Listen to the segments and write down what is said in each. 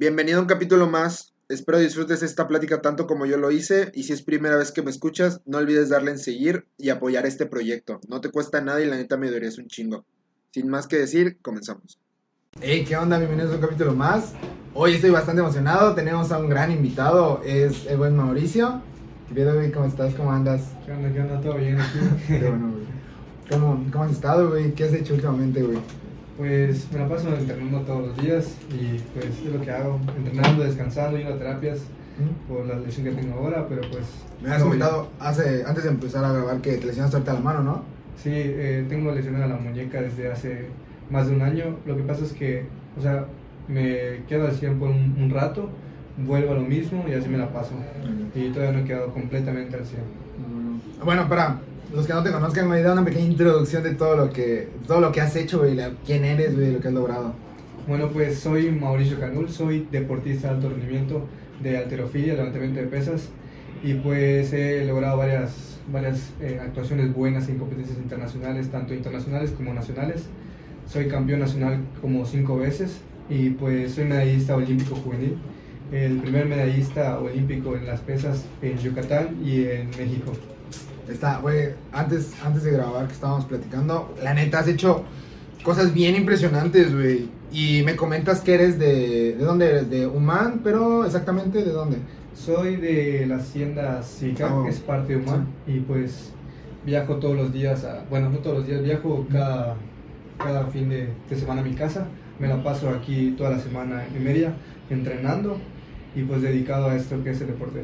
Bienvenido a un capítulo más. Espero disfrutes esta plática tanto como yo lo hice y si es primera vez que me escuchas, no olvides darle en seguir y apoyar este proyecto. No te cuesta nada y la neta me es un chingo. Sin más que decir, comenzamos. Hey, ¿qué onda? Bienvenidos a un capítulo más. Hoy estoy bastante emocionado, tenemos a un gran invitado, es el buen Mauricio. ¿Qué güey? ¿Cómo estás? ¿Cómo andas? ¿Qué onda? ¿Qué onda? ¿Todo bien aquí? Qué bueno, güey. ¿Cómo, ¿Cómo has estado, güey? ¿Qué has hecho últimamente, güey? Pues me la paso entrenando todos los días y pues es lo que hago, entrenando, descansando, yendo a terapias por la lesión que tengo ahora, pero pues... Me has comentado hace, antes de empezar a grabar que te lesionaste ahorita la mano, ¿no? Sí, eh, tengo lesionada la muñeca desde hace más de un año. Lo que pasa es que, o sea, me quedo al 100 por un, rato, vuelvo a lo mismo y así me la paso. Y todavía no he quedado completamente al 100. Bueno, para los que no te conozcan, me da una pequeña introducción de todo lo que, todo lo que has hecho, güey, quién eres, güey, lo que has logrado. Bueno, pues soy Mauricio Canul, soy deportista de alto rendimiento de alterofilia, levantamiento de pesas, y pues he logrado varias, varias eh, actuaciones buenas en competencias internacionales, tanto internacionales como nacionales. Soy campeón nacional como cinco veces y pues soy medallista olímpico juvenil, el primer medallista olímpico en las pesas en Yucatán y en México. Está, güey, antes, antes de grabar que estábamos platicando, la neta has hecho cosas bien impresionantes, güey. Y me comentas que eres de... ¿De dónde eres? De Humán, pero exactamente de dónde? Soy de la hacienda Sica, oh. que es parte de Humán. Y pues viajo todos los días, a, bueno, no todos los días, viajo cada, cada fin de, de semana a mi casa. Me la paso aquí toda la semana en Mérida, entrenando y pues dedicado a esto que es el deporte.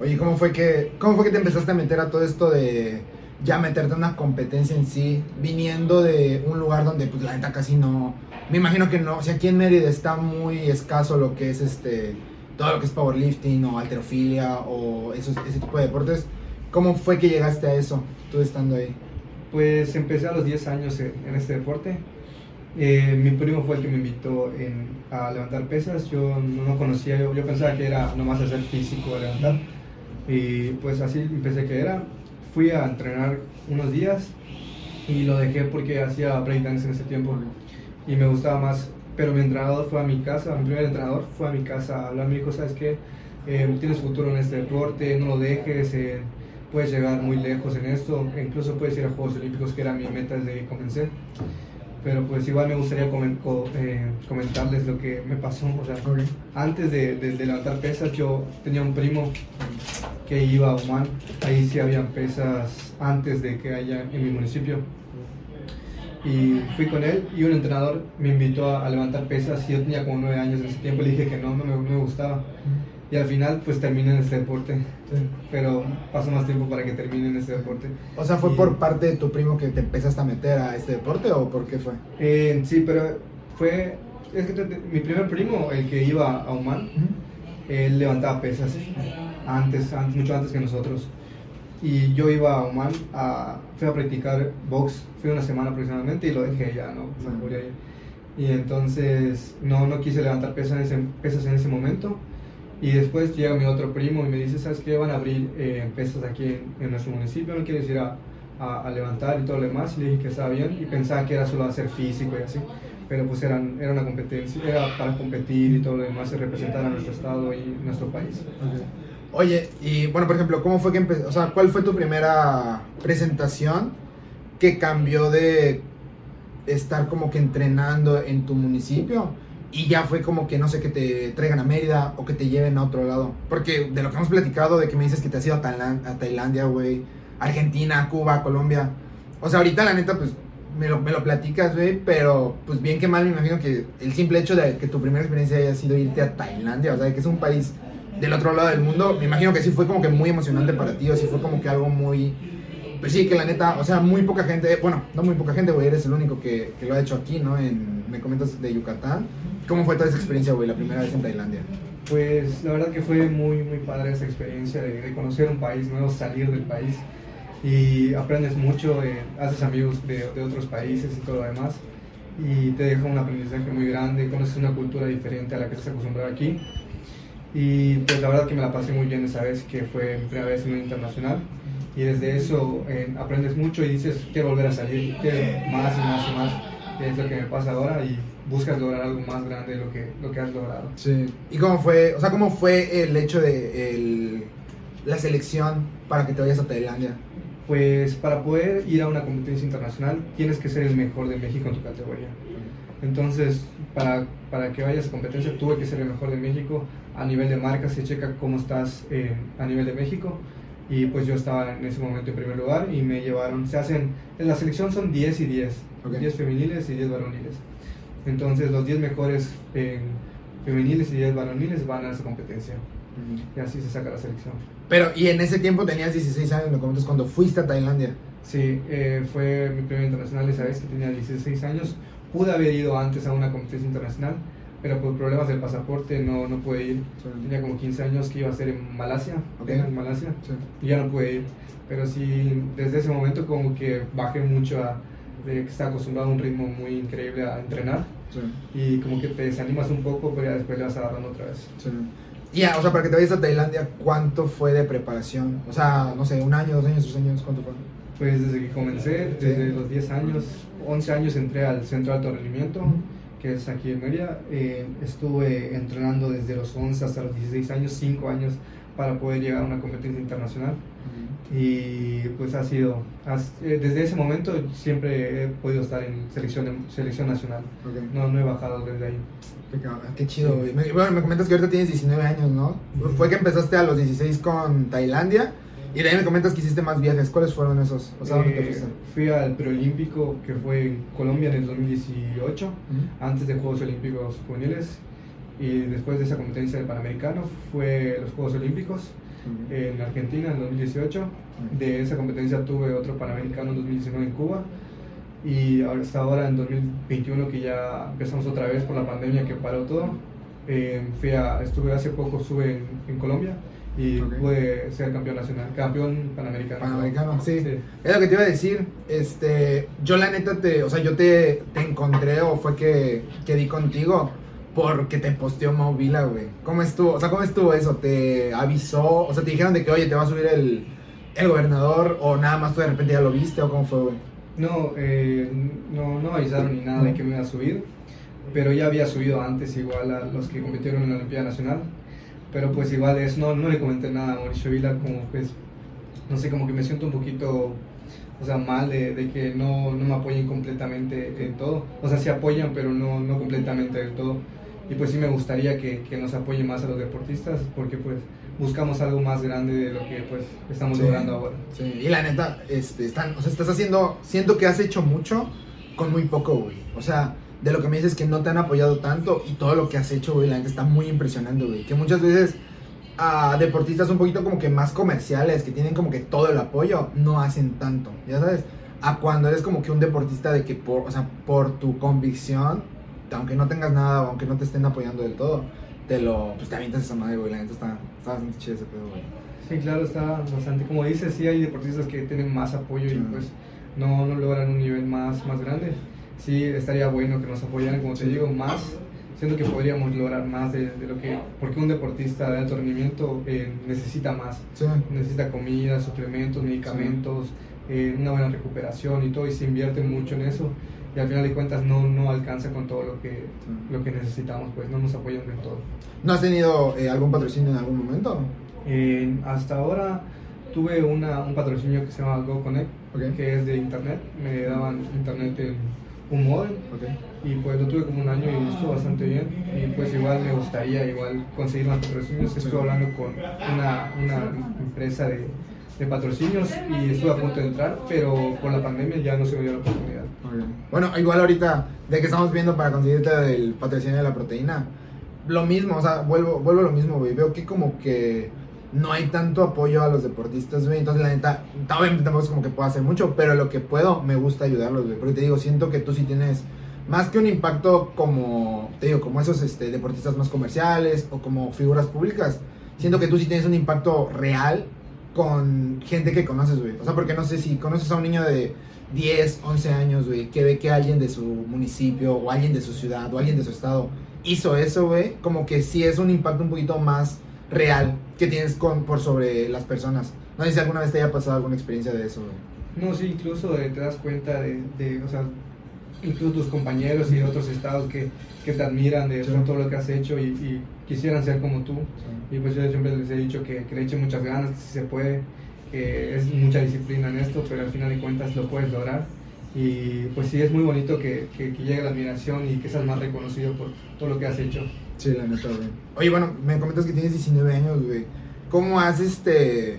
Oye, ¿cómo fue que, cómo fue que te empezaste a meter a todo esto de ya meterte en una competencia en sí, viniendo de un lugar donde pues la neta casi no, me imagino que no, o sea, aquí en Mérida está muy escaso lo que es este, todo lo que es powerlifting o alterofilia o esos, ese tipo de deportes. ¿Cómo fue que llegaste a eso, tú estando ahí? Pues empecé a los 10 años en este deporte. Eh, mi primo fue el que me invitó a levantar pesas. Yo no conocía, yo, yo pensaba que era nomás hacer físico a levantar y pues así empecé que era. Fui a entrenar unos días y lo dejé porque hacía breakdance en ese tiempo y me gustaba más. Pero mi entrenador fue a mi casa, mi primer entrenador fue a mi casa a hablar, me dijo, ¿sabes qué? Eh, tienes futuro en este deporte, no lo dejes, eh, puedes llegar muy lejos en esto, e incluso puedes ir a Juegos Olímpicos, que era mi meta desde que comencé pero pues igual me gustaría eh, comentarles lo que me pasó. O sea, antes de, de, levantar pesas, yo tenía un primo que iba a Oman, ahí sí habían pesas antes de que haya en mi municipio. Y fui con él y un entrenador me invitó a, levantar pesas y yo tenía como nueve años en ese tiempo, le dije que no, no me, no me gustaba y al final pues terminé en este deporte. Pero pasó más tiempo para que termine en este deporte. O sea, ¿fue por parte de tu primo que te empezaste a meter a este deporte o por qué fue? Eh, sí, pero fue... Es que mi primer primo, el que iba a Oman, él levantaba pesas antes, antes, mucho antes que nosotros. Y yo iba a Oman, a, fui a practicar box, fui una semana aproximadamente y lo dejé ya, ¿no? Y entonces no, no quise levantar pesas en ese, pesas en ese momento y después llega mi otro primo y me dice, ¿sabes qué? Van a abrir eh, pesas aquí en, nuestro municipio, ¿no quieres ir a, a, levantar y todo lo demás? Y le dije que estaba bien y pensaba que era solo hacer físico y así. Pero pues eran, era una competencia, era para competir y todo lo demás y representar a nuestro estado y nuestro país. Oye, y bueno, por ejemplo, ¿cómo fue que empezó? O sea, ¿cuál fue tu primera presentación que cambió de estar como que entrenando en tu municipio? Y ya fue como que no sé, que te traigan a Mérida o que te lleven a otro lado. Porque de lo que hemos platicado, de que me dices que te has ido a, Tailandia, güey, Argentina, Cuba, Colombia. O sea, ahorita la neta, pues me lo, me lo platicas, güey, pero pues bien que mal me imagino que el simple hecho de que tu primera experiencia haya sido irte a Tailandia, o sea, que es un país del otro lado del mundo, me imagino que sí fue como que muy emocionante para ti, o sí fue como que algo muy... Pues sí, que la neta, o sea, muy poca gente, bueno, no muy poca gente, güey, eres el único que, que lo ha hecho aquí, ¿no? En, me comentas de Yucatán. ¿Cómo fue toda esa experiencia, güey, la primera vez en Tailandia? Pues la verdad que fue muy, muy padre esa experiencia de, conocer un país nuevo, salir del país. Y aprendes mucho, eh, haces amigos de, de, otros países y todo lo demás. Y te deja un aprendizaje muy grande, conoces una cultura diferente a la que estás acostumbrado aquí. Y pues la verdad que me la pasé muy bien esa vez que fue mi primera vez en un internacional. Y desde eso eh, aprendes mucho y dices quiero volver a salir, quiero más y más y más, que es lo que me pasa ahora y buscas lograr algo más grande de lo que, lo que has logrado. Sí. ¿Y cómo fue, o sea, cómo fue el hecho de el, la selección para que te vayas a Tailandia? Pues para poder ir a una competencia internacional tienes que ser el mejor de México en tu categoría. Entonces, para, para que vayas a competencia tuve que ser el mejor de México a nivel de marca, se checa cómo estás eh, a nivel de México. Y pues yo estaba en ese momento en primer lugar y me llevaron, se hacen, en la selección son 10 y 10, Ok. 10 femeniles y 10 varoniles. Entonces los 10 mejores eh, femeniles y 10 varoniles van a esa competencia. Y así se saca la selección. Pero, y en ese tiempo tenías 16 años, me comentas, cuando fuiste a Tailandia. Sí, eh, fue mi primer internacional esa vez que tenía 16 años. Pude haber ido antes a una competencia internacional, pero por problemas del pasaporte no, no pude ir. Tenía como 15 años que iba a ser en Malasia, Ok. en Malasia, Sí. y ya no pude ir. Pero sí, desde ese momento como que bajé mucho a, de que estaba acostumbrado a un ritmo muy increíble a entrenar Sí. y como que te desanimas un poco, pero ya después le vas agarrando otra vez. Sí. Y ya, o sea, para que te vayas a Tailandia, ¿cuánto fue de preparación? O sea, no sé, un año, dos años, tres años, ¿cuánto fue? Pues desde que comencé, desde los 10 años, 11 años entré al centro de alto rendimiento, que es aquí en Mérida. Eh, estuve entrenando desde los 11 hasta los 16 años, 5 años para poder llegar a una competencia internacional. Y pues ha sido, eh, desde ese momento siempre he podido estar en selección, selección nacional. No, no he bajado desde ahí. Qué, chido. Me- Bueno, me comentas que ahorita tienes 19 años, ¿no? Fue que empezaste a los 16 con Tailandia y de ahí me comentas que hiciste más viajes. ¿Cuáles fueron esos? O sea, ¿dónde te Eh, fuiste? fui al preolímpico que fue en Colombia en el 2018. Ujú. antes de Juegos Olímpicos Juveniles y después de esa competencia del Panamericano fue los Juegos Olímpicos En Argentina en 2018. De esa competencia tuve otro Panamericano en 2019 en Cuba y hasta ahora en 2021 que ya empezamos otra vez por la pandemia que paró todo. eh, fui a- estuve hace poco, estuve en, en Colombia y Ok. pude ser campeón nacional, campeón panamericano. Panamericano, sí. Es lo que te iba a decir. Este, yo la neta te, o sea, yo te, te encontré o fue que, que di contigo porque te posteó Mau Vila, güey. ¿Cómo estuvo? O sea, ¿cómo estuvo eso? ¿Te avisó? O sea, te dijeron de que, oye, te va a subir el, el gobernador o nada más tú de repente ya lo viste o cómo fue, güey? No, eh, no, no avisaron ni nada de que me iba a subir, pero ya había subido antes igual a los que compitieron en la Olimpiada Nacional, pero pues igual eso no, no le comenté nada a Mauricio Vila, como pues, no sé, como que me siento un poquito, o sea, mal de, de que no, no me apoyen completamente en todo, o sea, sí apoyan, pero no, no completamente del todo, y pues sí me gustaría que, que nos apoyen más a los deportistas, porque pues buscamos algo más grande de lo que pues estamos Sí. logrando ahora. Sí, y la neta, este, están, o sea, estás haciendo, siento que has hecho mucho con muy poco, güey. O sea, de lo que me dices que no te han apoyado tanto y todo lo que has hecho, güey, la neta está muy impresionante, güey. Que muchas veces a deportistas un poquito como que más comerciales, que tienen como que todo el apoyo, no hacen tanto, ya sabes. A cuando eres como que un deportista de que por, o sea, por tu convicción, aunque no tengas nada, aunque no te estén apoyando del todo, te lo, pues te avientas esa madre, güey. La neta está, está bastante chido ese pedo, güey. Sí, claro, está bastante. Como dices, sí hay deportistas que tienen más apoyo Sí. y pues no, no logran un nivel más, más grande. Sí, estaría bueno que nos apoyaran, como te Sí. digo, más. Siento que podríamos lograr más de, de lo que... Porque un deportista de alto rendimiento eh, necesita más. Sí. Necesita comida, suplementos, medicamentos, eh, una buena recuperación y todo. Y se invierte mucho en eso. Y al final de cuentas no, no alcanza con todo lo que, lo que necesitamos. Pues no nos apoyan del todo. ¿No has tenido eh, algún patrocinio en algún momento? Eh, hasta ahora tuve una, un patrocinio que se llama GoConnect, Ok. que es de internet. Me daban internet en un modem Ok. y pues lo tuve como un año y estuvo bastante bien. Y pues igual me gustaría igual conseguir más patrocinios. Estuve hablando con una, una empresa de, de patrocinios y estuve a punto de entrar, pero por la pandemia ya no se me dio la oportunidad. Bueno, igual ahorita, de que estamos viendo para conseguirte el patrocinio de la proteína, lo mismo, o sea, vuelvo, vuelvo a lo mismo, güey. Veo que como que no hay tanto apoyo a los deportistas, güey. Entonces, la neta, obviamente tampoco es como que pueda hacer mucho, pero lo que puedo, me gusta ayudarlos, güey. Porque te digo, siento que tú sí tienes más que un impacto como, te digo, como esos este, deportistas más comerciales o como figuras públicas. Siento que tú sí tienes un impacto real con gente que conoces, güey. O sea, porque no sé si conoces a un niño de 10, 11 años, güey, que ve que alguien de su municipio o alguien de su ciudad o alguien de su estado hizo eso, güey, como que sí es un impacto un poquito más real que tienes con, por sobre las personas. No sé si alguna vez te haya pasado alguna experiencia de eso, güey. No, sí, incluso eh, te das cuenta de, de, o sea, incluso tus compañeros y de otros estados que, que te admiran de Sí. todo lo que has hecho y, y quisieran ser como tú. Y pues yo siempre les he dicho que, que le echen muchas ganas, que si se puede, que es mucha disciplina en esto, pero al final de cuentas lo puedes lograr. Y pues sí, es muy bonito que, que, que llegue la admiración y que seas más reconocido por todo lo que has hecho. Sí, la neta, güey. Oye, bueno, me comentas que tienes 19 años, güey. ¿Cómo has, este,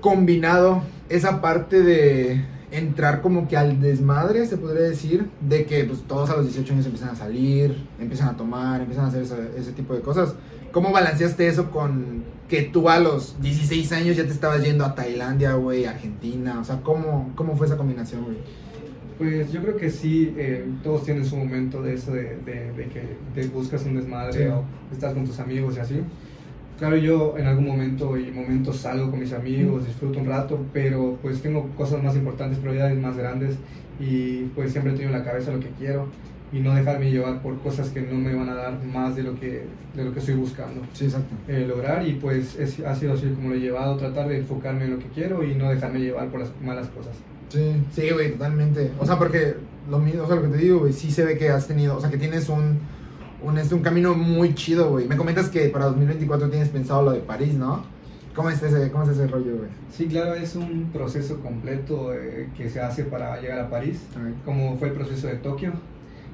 combinado esa parte de entrar como que al desmadre, se podría decir, de que pues todos a los 18 años empiezan a salir, empiezan a tomar, empiezan a hacer ese, ese tipo de cosas? ¿Cómo balanceaste eso con que tú a los 16 años ya te estabas yendo a Tailandia, güey, Argentina? O sea, ¿cómo, cómo fue esa combinación, güey? Pues yo creo que sí, eh, todos tienen su momento de eso, de, de- de que te buscas un desmadre Sí. o estás con tus amigos y así. Claro, yo en algún momento y momentos salgo con mis amigos, disfruto un rato, pero pues tengo cosas más importantes, prioridades más grandes y pues siempre tengo en la cabeza lo que quiero y no dejarme llevar por cosas que no me van a dar más de lo que, de lo que estoy buscando Sí, exacto. eh, lograr y pues es- ha sido así como lo he llevado, tratar de enfocarme en lo que quiero y no dejarme llevar por las malas cosas. Sí, sí, güey, totalmente. O sea, porque lo mismo, o sea, lo que te digo, güey, sí se ve que has tenido, o sea, que tienes un, un, este, un camino muy chido, güey. Me comentas que para 2024 tienes pensado lo de París, ¿no? ¿Cómo es ese, cómo es ese rollo, güey? Sí, claro, es un proceso completo eh, que se hace para llegar a París, como fue el proceso de Tokio.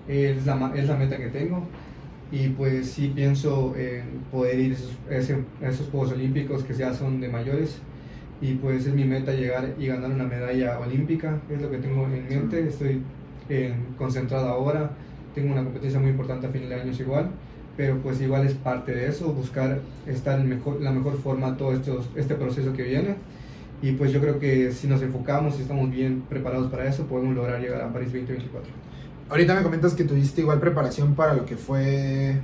Es, la, es la meta que tengo. Y pues sí pienso en poder ir a esos, a esos Juegos Olímpicos que ya son de mayores. Y pues es mi meta llegar y ganar una medalla olímpica, es lo que tengo en mente, estoy eh, concentrado ahora, tengo una competencia muy importante a fin de año igual, pero pues igual es parte de eso, buscar estar en mejor, la mejor forma todo estos, este proceso que viene. Y pues yo creo que si nos enfocamos y estamos bien preparados para eso, podemos lograr llegar a París 2024. Ahorita me comentas que tuviste igual preparación para lo que fue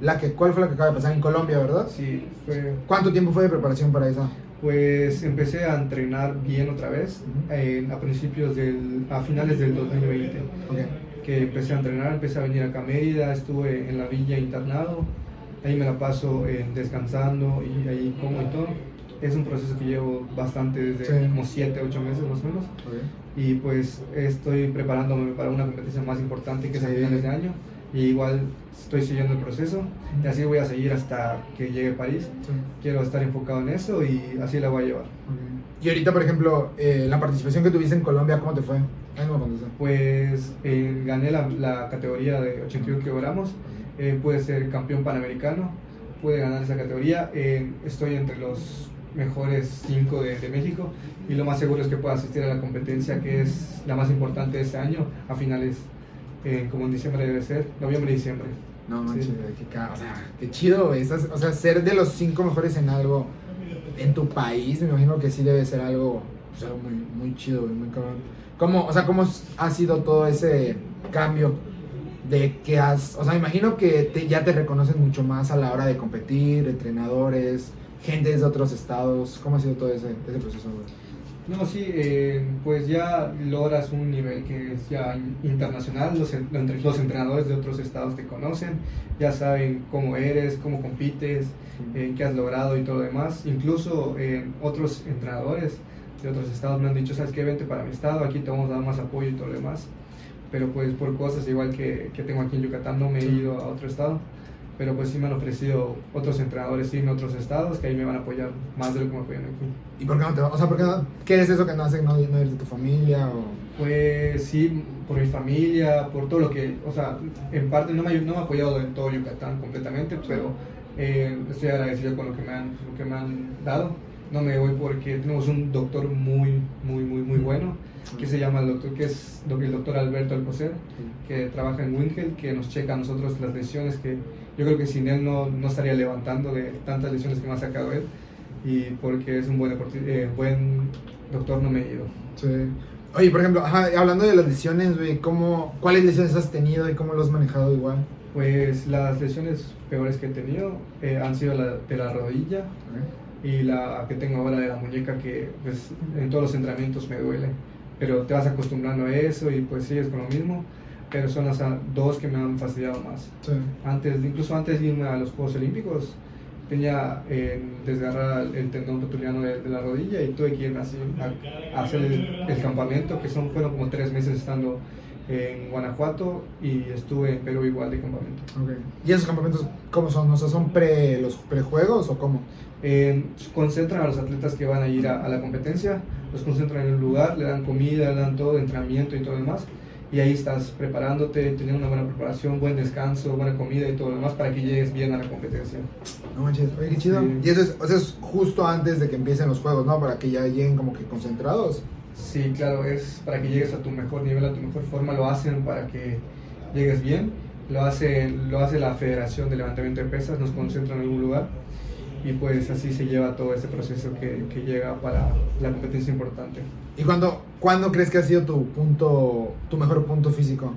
la que, ¿cuál fue la que acaba de pasar en Colombia, verdad? Sí, fue, ¿Cuánto tiempo fue de preparación para esa? pues empecé a entrenar bien otra vez Ujú. eh, a principios del, a finales del 2020, Ok. que empecé a entrenar, empecé a venir acá a Mérida, estuve en la villa internado, ahí me la paso eh, descansando y ahí como y todo. Es un proceso que llevo bastante desde Sí. como 7, 8 meses más o menos. y pues estoy preparándome para una competencia más importante que es a Sí. finales de año y igual estoy siguiendo el proceso y así voy a seguir hasta que llegue a París Sí. quiero estar enfocado en eso y así la voy a llevar Ok. Y ahorita, por ejemplo, eh, la participación que tuviste en Colombia, ¿cómo te fue? Pues eh, gané la, la categoría de 81 kilogramos eh, pude ser campeón panamericano pude ganar esa categoría eh, estoy entre los mejores 5 de, de México y lo más seguro es que pueda asistir a la competencia que es la más importante de este año a finales eh, como en diciembre debe ser noviembre y diciembre No manches, Sí. qué, o sea, qué chido, O sea, ser de los cinco mejores en algo en tu país, me imagino que sí debe ser algo, o sea, muy, muy chido, muy cabrón. ¿Cómo, o sea, cómo ha sido todo ese cambio de que has, o sea, me imagino que te- ya te reconocen mucho más a la hora de competir, entrenadores, gente desde otros estados. ¿Cómo ha sido todo ese, ese proceso? No, sí, eh, pues ya logras un nivel que es ya internacional, los, los entrenadores de otros estados te conocen, ya saben cómo eres, cómo compites, eh, qué has logrado y todo lo demás. Incluso eh, otros entrenadores de otros estados me han dicho, sabes qué, vente para mi estado, aquí te vamos a dar más apoyo y todo lo demás. Pero pues por cosas igual que, que tengo aquí en Yucatán no me he ido a otro estado. Pero pues sí me han ofrecido otros entrenadores sí, en otros estados que ahí me van a apoyar más de lo que me apoyan aquí. ¿Y por qué no te va- O sea, ¿por qué, no, ¿qué es eso que no hace no, no ir de tu familia? O... Pues sí, por mi familia, por todo lo que, o sea, en parte no me, ha- no me ha apoyado en todo Yucatán completamente, pero eh, estoy agradecido con lo que, me han, lo que me han dado. No me voy porque tenemos un doctor muy, muy, muy, muy bueno, que se llama el doctor, que es el doctor Alberto Alcocer, que trabaja en Wingel, que nos checa a nosotros las lesiones, que yo creo que sin él no, no estaría levantando de tantas lesiones que me ha sacado él, y porque es un buen, eh, buen doctor no me he ido. Sí. Oye, por ejemplo, ajá, hablando de las lesiones, güey, ¿cómo, ¿cuáles lesiones has tenido y cómo los has manejado igual? Pues las lesiones peores que he tenido eh, han sido la de la rodilla y la que tengo ahora de la muñeca que pues en todos los entrenamientos me duele. Pero te vas acostumbrando a eso y pues sigues con lo mismo. Pero son las dos que me han fastidiado más. Sí. Antes, incluso antes de irme a los Juegos Olímpicos, tenía eh, desgarrada el tendón rotuliano de, de la rodilla y tuve que irme así a, a hacer el, el campamento, que son, fueron como tres meses estando en Guanajuato y estuve en Perú igual de campamento. Ok. ¿Y esos campamentos cómo son? O sea, ¿son pre, los prejuegos o cómo? Eh, concentran a los atletas que van a ir a, a la competencia, los concentran en un lugar, le dan comida, le dan todo, entrenamiento y todo demás. Y ahí estás preparándote, teniendo una buena preparación, buen descanso, buena comida y todo lo demás para que llegues bien a la competencia. No manches, oye, qué chido. Sí. Y eso es, o sea, es justo antes de que empiecen los juegos, ¿no? Para que ya lleguen como que concentrados. Sí, claro, es para que llegues a tu mejor nivel, a tu mejor forma, lo hacen para que llegues bien, lo hace, lo hace la Federación de Levantamiento de Pesas, nos concentran en algún lugar y pues así se lleva todo ese proceso que, que llega para la competencia importante. ¿Y cuándo, cuándo crees que ha sido tu punto, tu mejor punto físico?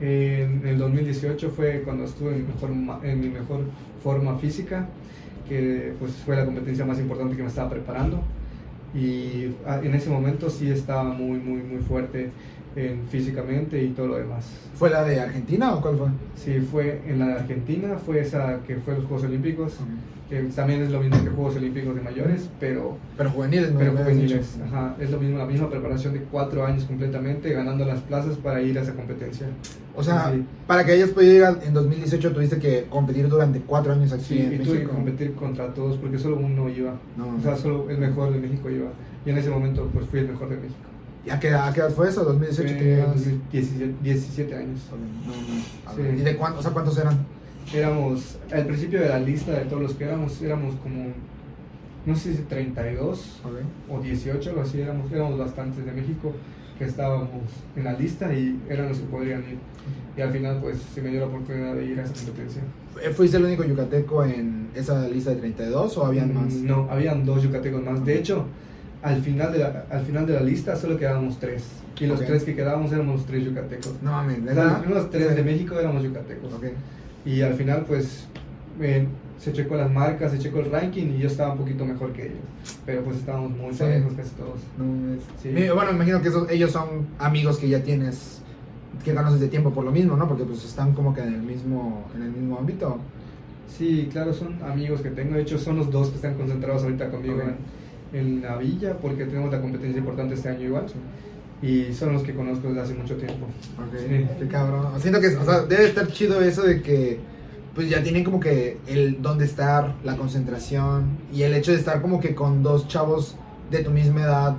En el 2018 fue cuando estuve en mi mejor, en mi mejor forma física, que pues fue la competencia más importante que me estaba preparando. Y ah, en ese momento sí estaba muy, muy, muy fuerte en, físicamente y todo lo demás. ¿Fue la de Argentina o cuál fue? Sí, fue en la de Argentina, fue esa que fue los Juegos Olímpicos, que también es lo mismo que Juegos Olímpicos de mayores, pero, Pero juveniles, ¿no? pero juveniles. Ajá, es lo mismo, la misma preparación de cuatro años completamente, ganando las plazas para ir a esa competencia. O sea, Sí. para que ir al- en 2018 tuviste que competir durante cuatro años aquí Sí, en y tuve que México. competir contra todos porque solo uno iba. No, o sea, solo el mejor de México iba. Y en ese momento pues fui el mejor de México. ¿Y a qué, a qué edad fue eso? ¿2018 Fue tenías? 17, 17 años. Sí. ¿Y de cuántos, o sea, cuántos eran? Éramos, al principio de la lista de todos los que éramos, éramos como, no sé si 32 o 18, algo así, éramos, éramos bastantes de México que estábamos en la lista y eran los que podrían ir. Y al final pues se me dio la oportunidad de ir a esa competencia. ¿Eh, ¿Fuiste el único yucateco en esa lista de 32 o habían más? Mm, No, habían dos yucatecos más. De hecho, al final de la, al final de la lista solo quedábamos tres. Y los Ok. tres que quedábamos éramos los tres yucatecos. No mames, O sea, los primeros tres de México éramos yucatecos. Ok. Y al final, pues, eh, se checó las marcas, se checó el ranking y yo estaba un poquito mejor que ellos. Pero pues estábamos muy Sí. parejos casi todos. No mames. Sí. Bueno, me imagino que esos, ellos son amigos que ya tienes, que conoces de tiempo por lo mismo, ¿no? Porque pues están como que en el mismo, en el mismo ámbito. Sí, claro, son amigos que tengo. De hecho, son los dos que están concentrados ahorita conmigo Ok. en, en la villa porque tenemos la competencia importante este año igual. Y son los que conozco desde hace mucho tiempo. Ok, Sí. qué cabrón. Siento que, o sea, debe estar chido eso de que, pues ya tienen como que el dónde estar, la concentración y el hecho de estar como que con dos chavos de tu misma edad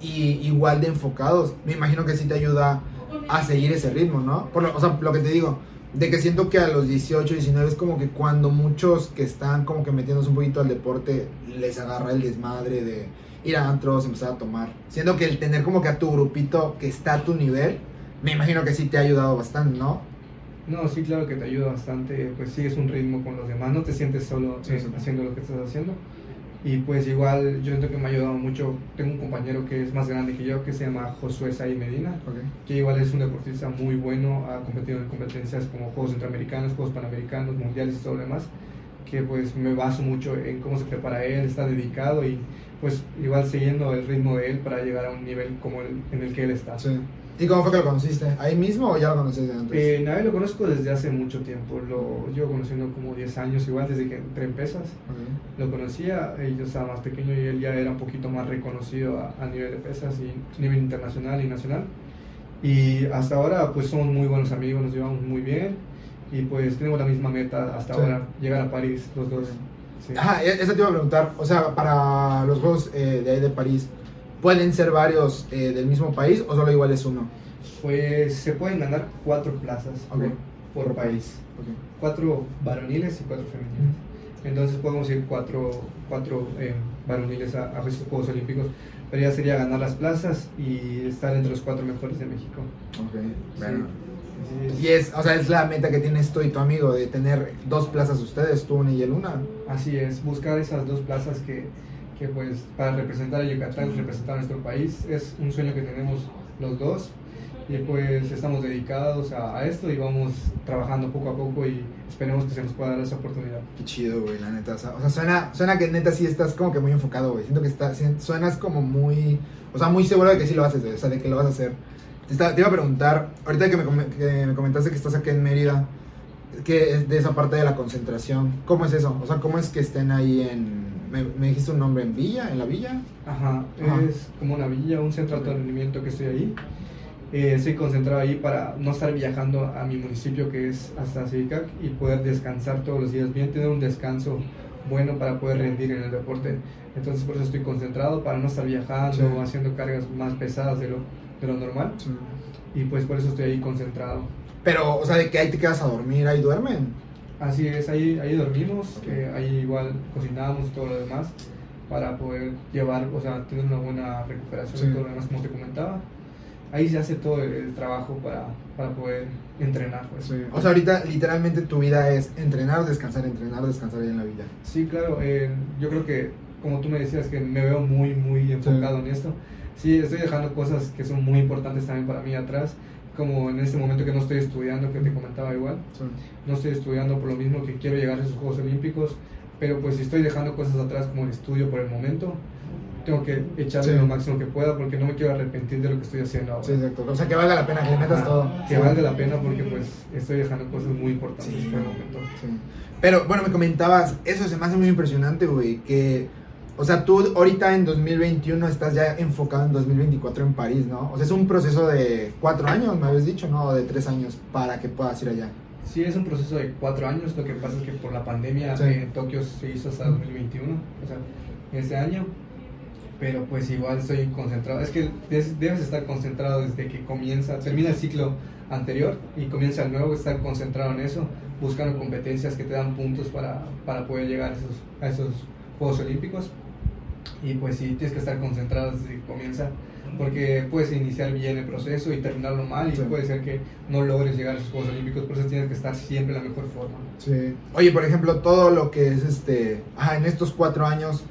y igual de enfocados. Me imagino que sí te ayuda a seguir ese ritmo, ¿no? Por lo, o sea, lo que te digo, de que siento que a los 18, 19 es como que cuando muchos que están como que metiéndose un poquito al deporte les agarra el desmadre de ir a antros, empezar a tomar. Siendo que el tener como que a tu grupito que está a tu nivel, me imagino que sí te ha ayudado bastante, ¿no? No, sí, claro que te ayuda bastante, pues sigues un ritmo con los demás, no te sientes solo Sí, eh, sí. haciendo lo que estás haciendo. Y pues igual yo siento que me ha ayudado mucho, tengo un compañero que es más grande que yo, que se llama Josué Say Medina, que igual es un deportista muy bueno, ha competido en competencias como Juegos Centroamericanos, Juegos Panamericanos, Mundiales y todo lo demás, que pues me baso mucho en cómo se prepara él, está dedicado y pues igual siguiendo el ritmo de él para llegar a un nivel como el en el que él está. Sí. ¿Y cómo fue que lo conociste? ¿Ahí mismo o ya lo conoces de antes? Eh, Navel lo conozco desde hace mucho tiempo, lo llevo conociendo como 10 años, igual desde que entré en pesas. Lo conocía, eh, yo estaba más pequeño y él ya era un poquito más reconocido a, a nivel de pesas y a nivel internacional y nacional. Y hasta ahora pues somos muy buenos amigos, nos llevamos muy bien y pues tenemos la misma meta hasta Sí. ahora, llegar a París los dos. Sí. Ajá, e- eso te iba a preguntar. O sea, para los juegos eh, de ahí de París, ¿pueden ser varios eh, del mismo país o solo igual es uno? Pues se pueden ganar cuatro plazas Ok. por, por país. Ok. cuatro varoniles y cuatro femeniles. Entonces podemos ir cuatro, cuatro eh, varoniles a, a estos Juegos Olímpicos, pero ya sería ganar las plazas y estar entre los cuatro mejores de México. Ok, Sí. bueno. Es. Y es, o sea, es la meta que tienes tú y tu amigo de tener dos plazas ustedes, tú una y él una. Así es, buscar esas dos plazas que, que pues para representar a Yucatán, representar a nuestro país, es un sueño que tenemos los dos y pues estamos dedicados a, a esto y vamos trabajando poco a poco y esperemos que se nos pueda dar esa oportunidad. Qué chido, güey, la neta. O sea, suena, suena que neta sí estás como que muy enfocado, güey. Siento que estás, suenas como muy, o sea, muy seguro de que sí lo haces, güey, o sea, de que lo vas a hacer. Te, te iba a preguntar, ahorita que me, que me comentaste que estás aquí en Mérida, que es de esa parte de la concentración, ¿cómo es eso? O sea, ¿cómo es que estén ahí en, me, me dijiste un nombre, en Villa, en la Villa? Ajá, Ajá. es como una villa, un centro de rendimiento que estoy ahí. eh, estoy concentrado ahí para no estar viajando a mi municipio que es hasta Civicac y poder descansar todos los días bien, tener un descanso bueno para poder rendir en el deporte. Entonces por eso estoy concentrado, para no estar viajando, Sí. haciendo cargas más pesadas de lo, de lo normal. Y pues por eso estoy ahí concentrado. Pero, o sea, de que ahí te quedas a dormir, ahí duermen. Así es, ahí, ahí dormimos, eh, ahí igual cocinamos todo lo demás para poder llevar, o sea, tener una buena recuperación Sí. y todo lo demás como te comentaba. Ahí se hace todo el, el trabajo para, para poder entrenar. Pues. O sea, ahorita literalmente tu vida es entrenar, descansar, entrenar, descansar ahí en la vida. Sí, claro, eh, yo creo que como tú me decías que me veo muy, muy enfocado en esto, sí, estoy dejando cosas que son muy importantes también para mí atrás, como en este momento que no estoy estudiando, que te comentaba igual, no estoy estudiando por lo mismo que quiero llegar a esos Juegos Olímpicos, pero pues si estoy dejando cosas atrás como el estudio por el momento, tengo que echarle Sí. lo máximo que pueda porque no me quiero arrepentir de lo que estoy haciendo ahora. Sí, exacto. O sea, que valga la pena que le metas todo. Que valga la pena porque pues estoy dejando cosas muy importantes Sí. por el momento. Sí. Pero bueno, me comentabas, eso se me hace muy impresionante, güey, que, o sea, tú ahorita en 2021 estás ya enfocado en 2024 en París, ¿no? O sea, es un proceso de cuatro años, me habías dicho, ¿no? O de tres años para que puedas ir allá. Sí, es un proceso de cuatro años. Lo que pasa es que por la pandemia Sí. en Tokio se hizo hasta 2021, o sea, este año. Pero pues igual estoy concentrado. Es que debes estar concentrado desde que comienza, termina el ciclo anterior y comienza el nuevo, estar concentrado en eso, buscando competencias que te dan puntos para, para poder llegar a esos, a esos Juegos Olímpicos. Y pues sí, tienes que estar concentrado desde que comienza, porque puedes iniciar bien el proceso y terminarlo mal y Sí. puede ser que no logres llegar a esos Juegos Olímpicos, por eso tienes que estar siempre en la mejor forma. Sí. Oye, por ejemplo, todo lo que es este, ajá, en estos cuatro años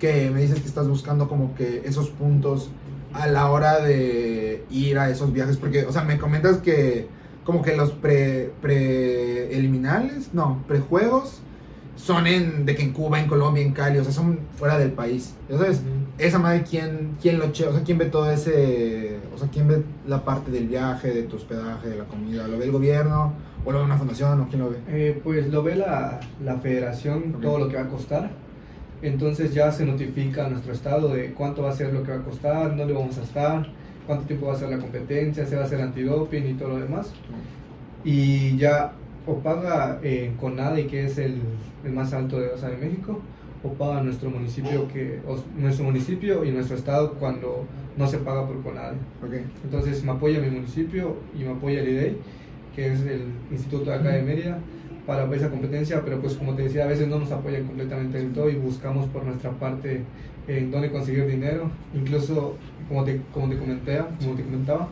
que me dices que estás buscando como que esos puntos a la hora de ir a esos viajes, porque, o sea, me comentas que como que los pre, preliminales, no, prejuegos son en, de que en Cuba, en Colombia, en Cali, o sea, son fuera del país. Entonces, esa madre, ¿quién, quién lo che, o sea, quién ve todo ese, o sea, quién ve la parte del viaje, de tu hospedaje, de la comida? ¿Lo ve el gobierno? ¿O lo ve una fundación? ¿O quién lo ve? Eh, pues lo ve la, la federación, todo lo que va a costar. Entonces ya se notifica a nuestro estado de cuánto va a ser lo que va a costar, dónde vamos a estar, cuánto tiempo va a ser la competencia, se va a hacer antidoping y todo lo demás. Y ya o paga eh, CONADE, que es el, el más alto de, o sea, de México, o paga nuestro municipio, que, o nuestro municipio y nuestro estado cuando no se paga por CONADE. Ok. Entonces me apoya mi municipio y me apoya el IDEI, que es el instituto de acá de Mérida, para esa competencia, pero pues como te decía, a veces no nos apoyan completamente del todo y buscamos por nuestra parte en dónde conseguir dinero. Incluso, como te, como te, comenté, como te comentaba,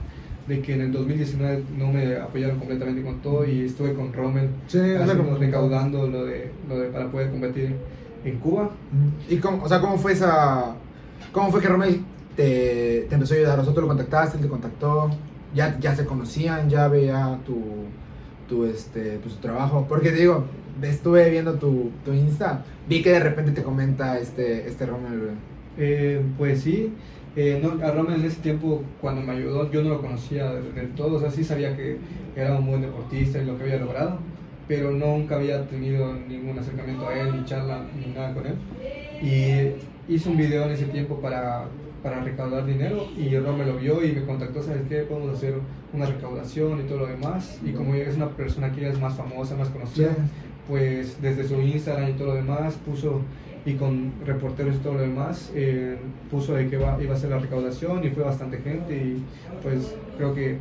de que en el 2019 no me apoyaron completamente con todo y estuve con Rommel Sí, recaudando lo de, lo de para poder competir en Cuba. ¿Y cómo, o sea, cómo fue esa, cómo fue que Romel te, te empezó a ayudar? Tú lo contactaste, él te contactó, ya, ya se conocían, ya veía tu, tu, este, pues, tu trabajo. Porque te digo, estuve viendo tu, tu Insta, vi que de repente te comenta este, este güey. Eh, pues sí, eh, no, a Rommel en ese tiempo cuando me ayudó yo no lo conocía del, del todo, o sea, sí sabía que era un buen deportista y lo que había logrado, pero nunca había tenido ningún acercamiento a él, ni charla, ni nada con él. Y hice un video en ese tiempo para, para recaudar dinero y Rommel lo vio y me contactó, ¿sabes qué? Podemos hacer una recaudación y todo lo demás. Y como es una persona que ya es más famosa, más conocida, pues desde su Instagram y todo lo demás puso y con reporteros y todo lo demás eh, puso de que va- iba a ser la recaudación y fue bastante gente y pues creo que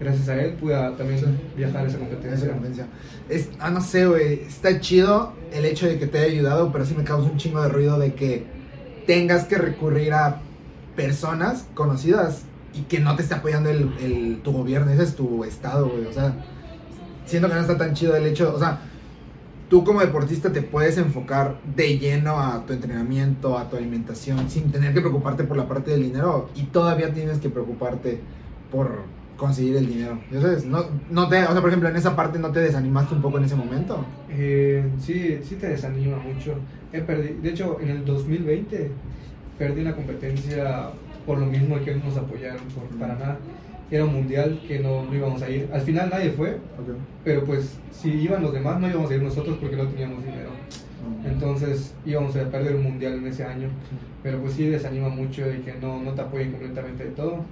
gracias a él pude también Sí. viajar a esa Esa competencia. competencia. Es, ah, no sé, güey. Está chido el hecho de que te haya ayudado, pero sí me causa un chingo de ruido de que tengas que recurrir a personas conocidas y que no te esté apoyando el, el- tu gobierno. Ese es tu estado, güey. O sea, siento que no está tan chido el hecho. O sea, tú como deportista te puedes enfocar de lleno a tu entrenamiento, a tu alimentación, sin tener que preocuparte por la parte del dinero y todavía tienes que preocuparte por conseguir el dinero. ¿Ya sabes? No, no te, o sea, por ejemplo, en esa parte no te desanimaste un poco en ese momento. Eh, sí, sí te desanima mucho. He perdi- de hecho, en el 2020 perdí una competencia por lo mismo que no nos apoyaron por, para nada. Era un mundial que no, no íbamos a ir. Al final nadie fue, pero pues si iban los demás no íbamos a ir nosotros porque no teníamos dinero. Entonces íbamos a perder un mundial en ese año. Pero pues sí desanima mucho de que no, no te apoyen completamente de todo.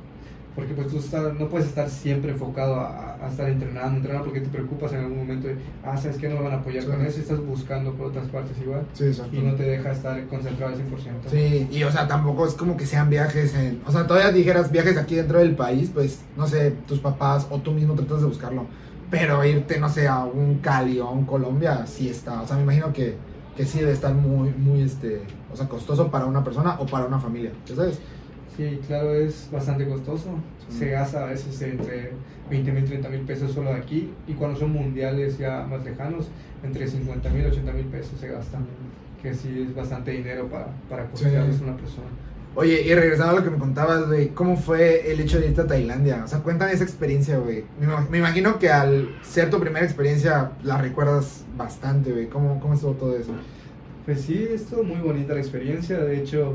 Porque pues tú estás- no puedes estar siempre enfocado a, a estar entrenando, entrenando porque te preocupas en algún momento de, ah, ¿sabes qué? No me van a apoyar Sí. con eso, y estás buscando por otras partes igual Sí, y no te deja estar concentrado al 100%. Sí, y o sea, tampoco es como que sean viajes en... O sea, todavía dijeras viajes aquí dentro del país, pues, no sé, tus papás o tú mismo tratas de buscarlo. Pero irte, no sé, a un Cali o a un Colombia, sí está. O sea, me imagino que, que sí debe estar muy, muy, este... O sea, costoso para una persona o para una familia, ¿ya sabes? Sí, claro, es bastante costoso. Sí. Se gasta a veces entre 20 mil, 30 mil pesos solo aquí. Y cuando son mundiales ya más lejanos, entre 50 mil, 80 mil pesos se gastan. Que sí es bastante dinero para, para costearles Sí. a una persona. Oye, y regresando a lo que me contabas, güey, ¿cómo fue el hecho de irte a Tailandia? O sea, cuéntame esa experiencia, güey. Me imagino que al ser tu primera experiencia la recuerdas bastante, güey. ¿Cómo, ¿Cómo estuvo todo eso? Pues sí, estuvo muy bonita la experiencia. De hecho,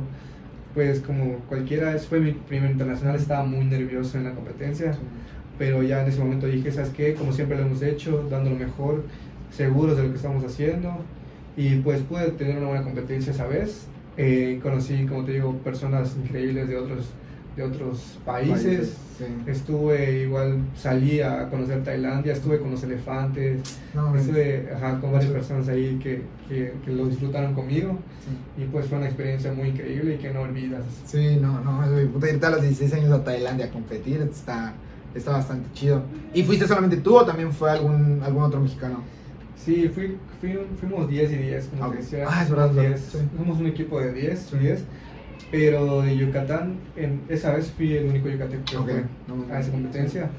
pues como cualquiera, fue mi primer internacional, estaba muy nervioso en la competencia. Pero ya en ese momento dije, ¿sabes qué? Como siempre lo hemos hecho, dando lo mejor, seguros de lo que estamos haciendo. Y pues pude tener una buena competencia esa vez. Eh, conocí, como te digo, personas increíbles de otros, de otros países. Sí. Estuve igual, salí a conocer Tailandia, estuve con los elefantes, No, estuve ajá, con varias personas ahí que, que, que lo disfrutaron conmigo. Sí. Y pues fue una experiencia muy increíble y que no olvidas. Sí, no, no, irte a los 16 años a Tailandia a competir está, está bastante chido. ¿Y fuiste solamente tú o también fue algún, algún otro mexicano? Sí, fui, fui- fuimos 10 y 10, como Ok. te decía. Ah, es verdad, 10, sí. Somos un equipo de 10, Sí. 10. Pero de Yucatán, en, esa vez fui el único yucateco que Ok, fue no, a esa competencia.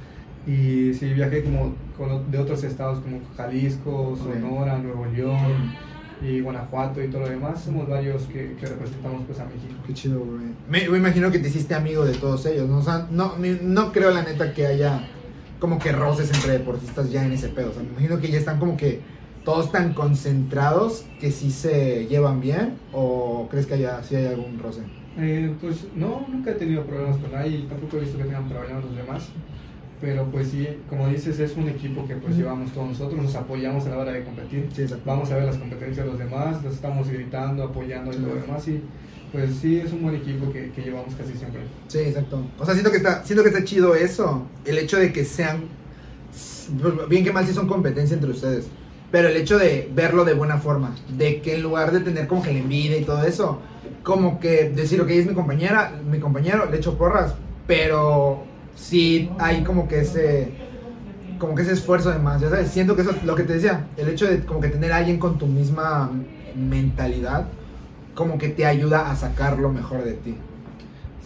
Y sí, viajé como con- de otros estados como Jalisco, Sonora, Nuevo León y Guanajuato y todo lo demás. Somos varios que, que representamos pues a México. Qué chido, güey. Me, me imagino que te hiciste amigo de todos ellos, ¿no? O sea, no, no creo la neta que haya como que roces entre deportistas ya en ese pedo. O sea, me imagino que ya están como que todos tan concentrados que sí se llevan bien. ¿O crees que haya, sí hay algún roce? Eh, pues no, nunca he tenido problemas con nadie y tampoco he visto que tengan problemas los demás. Pero pues sí, como dices, es un equipo que pues llevamos todos nosotros, nos apoyamos a la hora de competir. Sí. Vamos a ver las competencias de los demás, los estamos gritando, apoyando y todo lo demás. Y pues sí, es un buen equipo que, que llevamos casi siempre. Sí, exacto. O sea, siento que está, siento que está chido eso. El hecho de que sean. Bien que mal si son competencia entre ustedes. Pero el hecho de verlo de buena forma. De que en lugar de tener como que la envidia y todo eso. Como que decir, ok, es mi compañera, mi compañero, le echo porras. Pero sí hay como que ese. Como que ese esfuerzo de más, ya sabes. Siento que eso es lo que te decía. El hecho de como que tener a alguien con tu misma mentalidad. Como que te ayuda a sacar lo mejor de ti.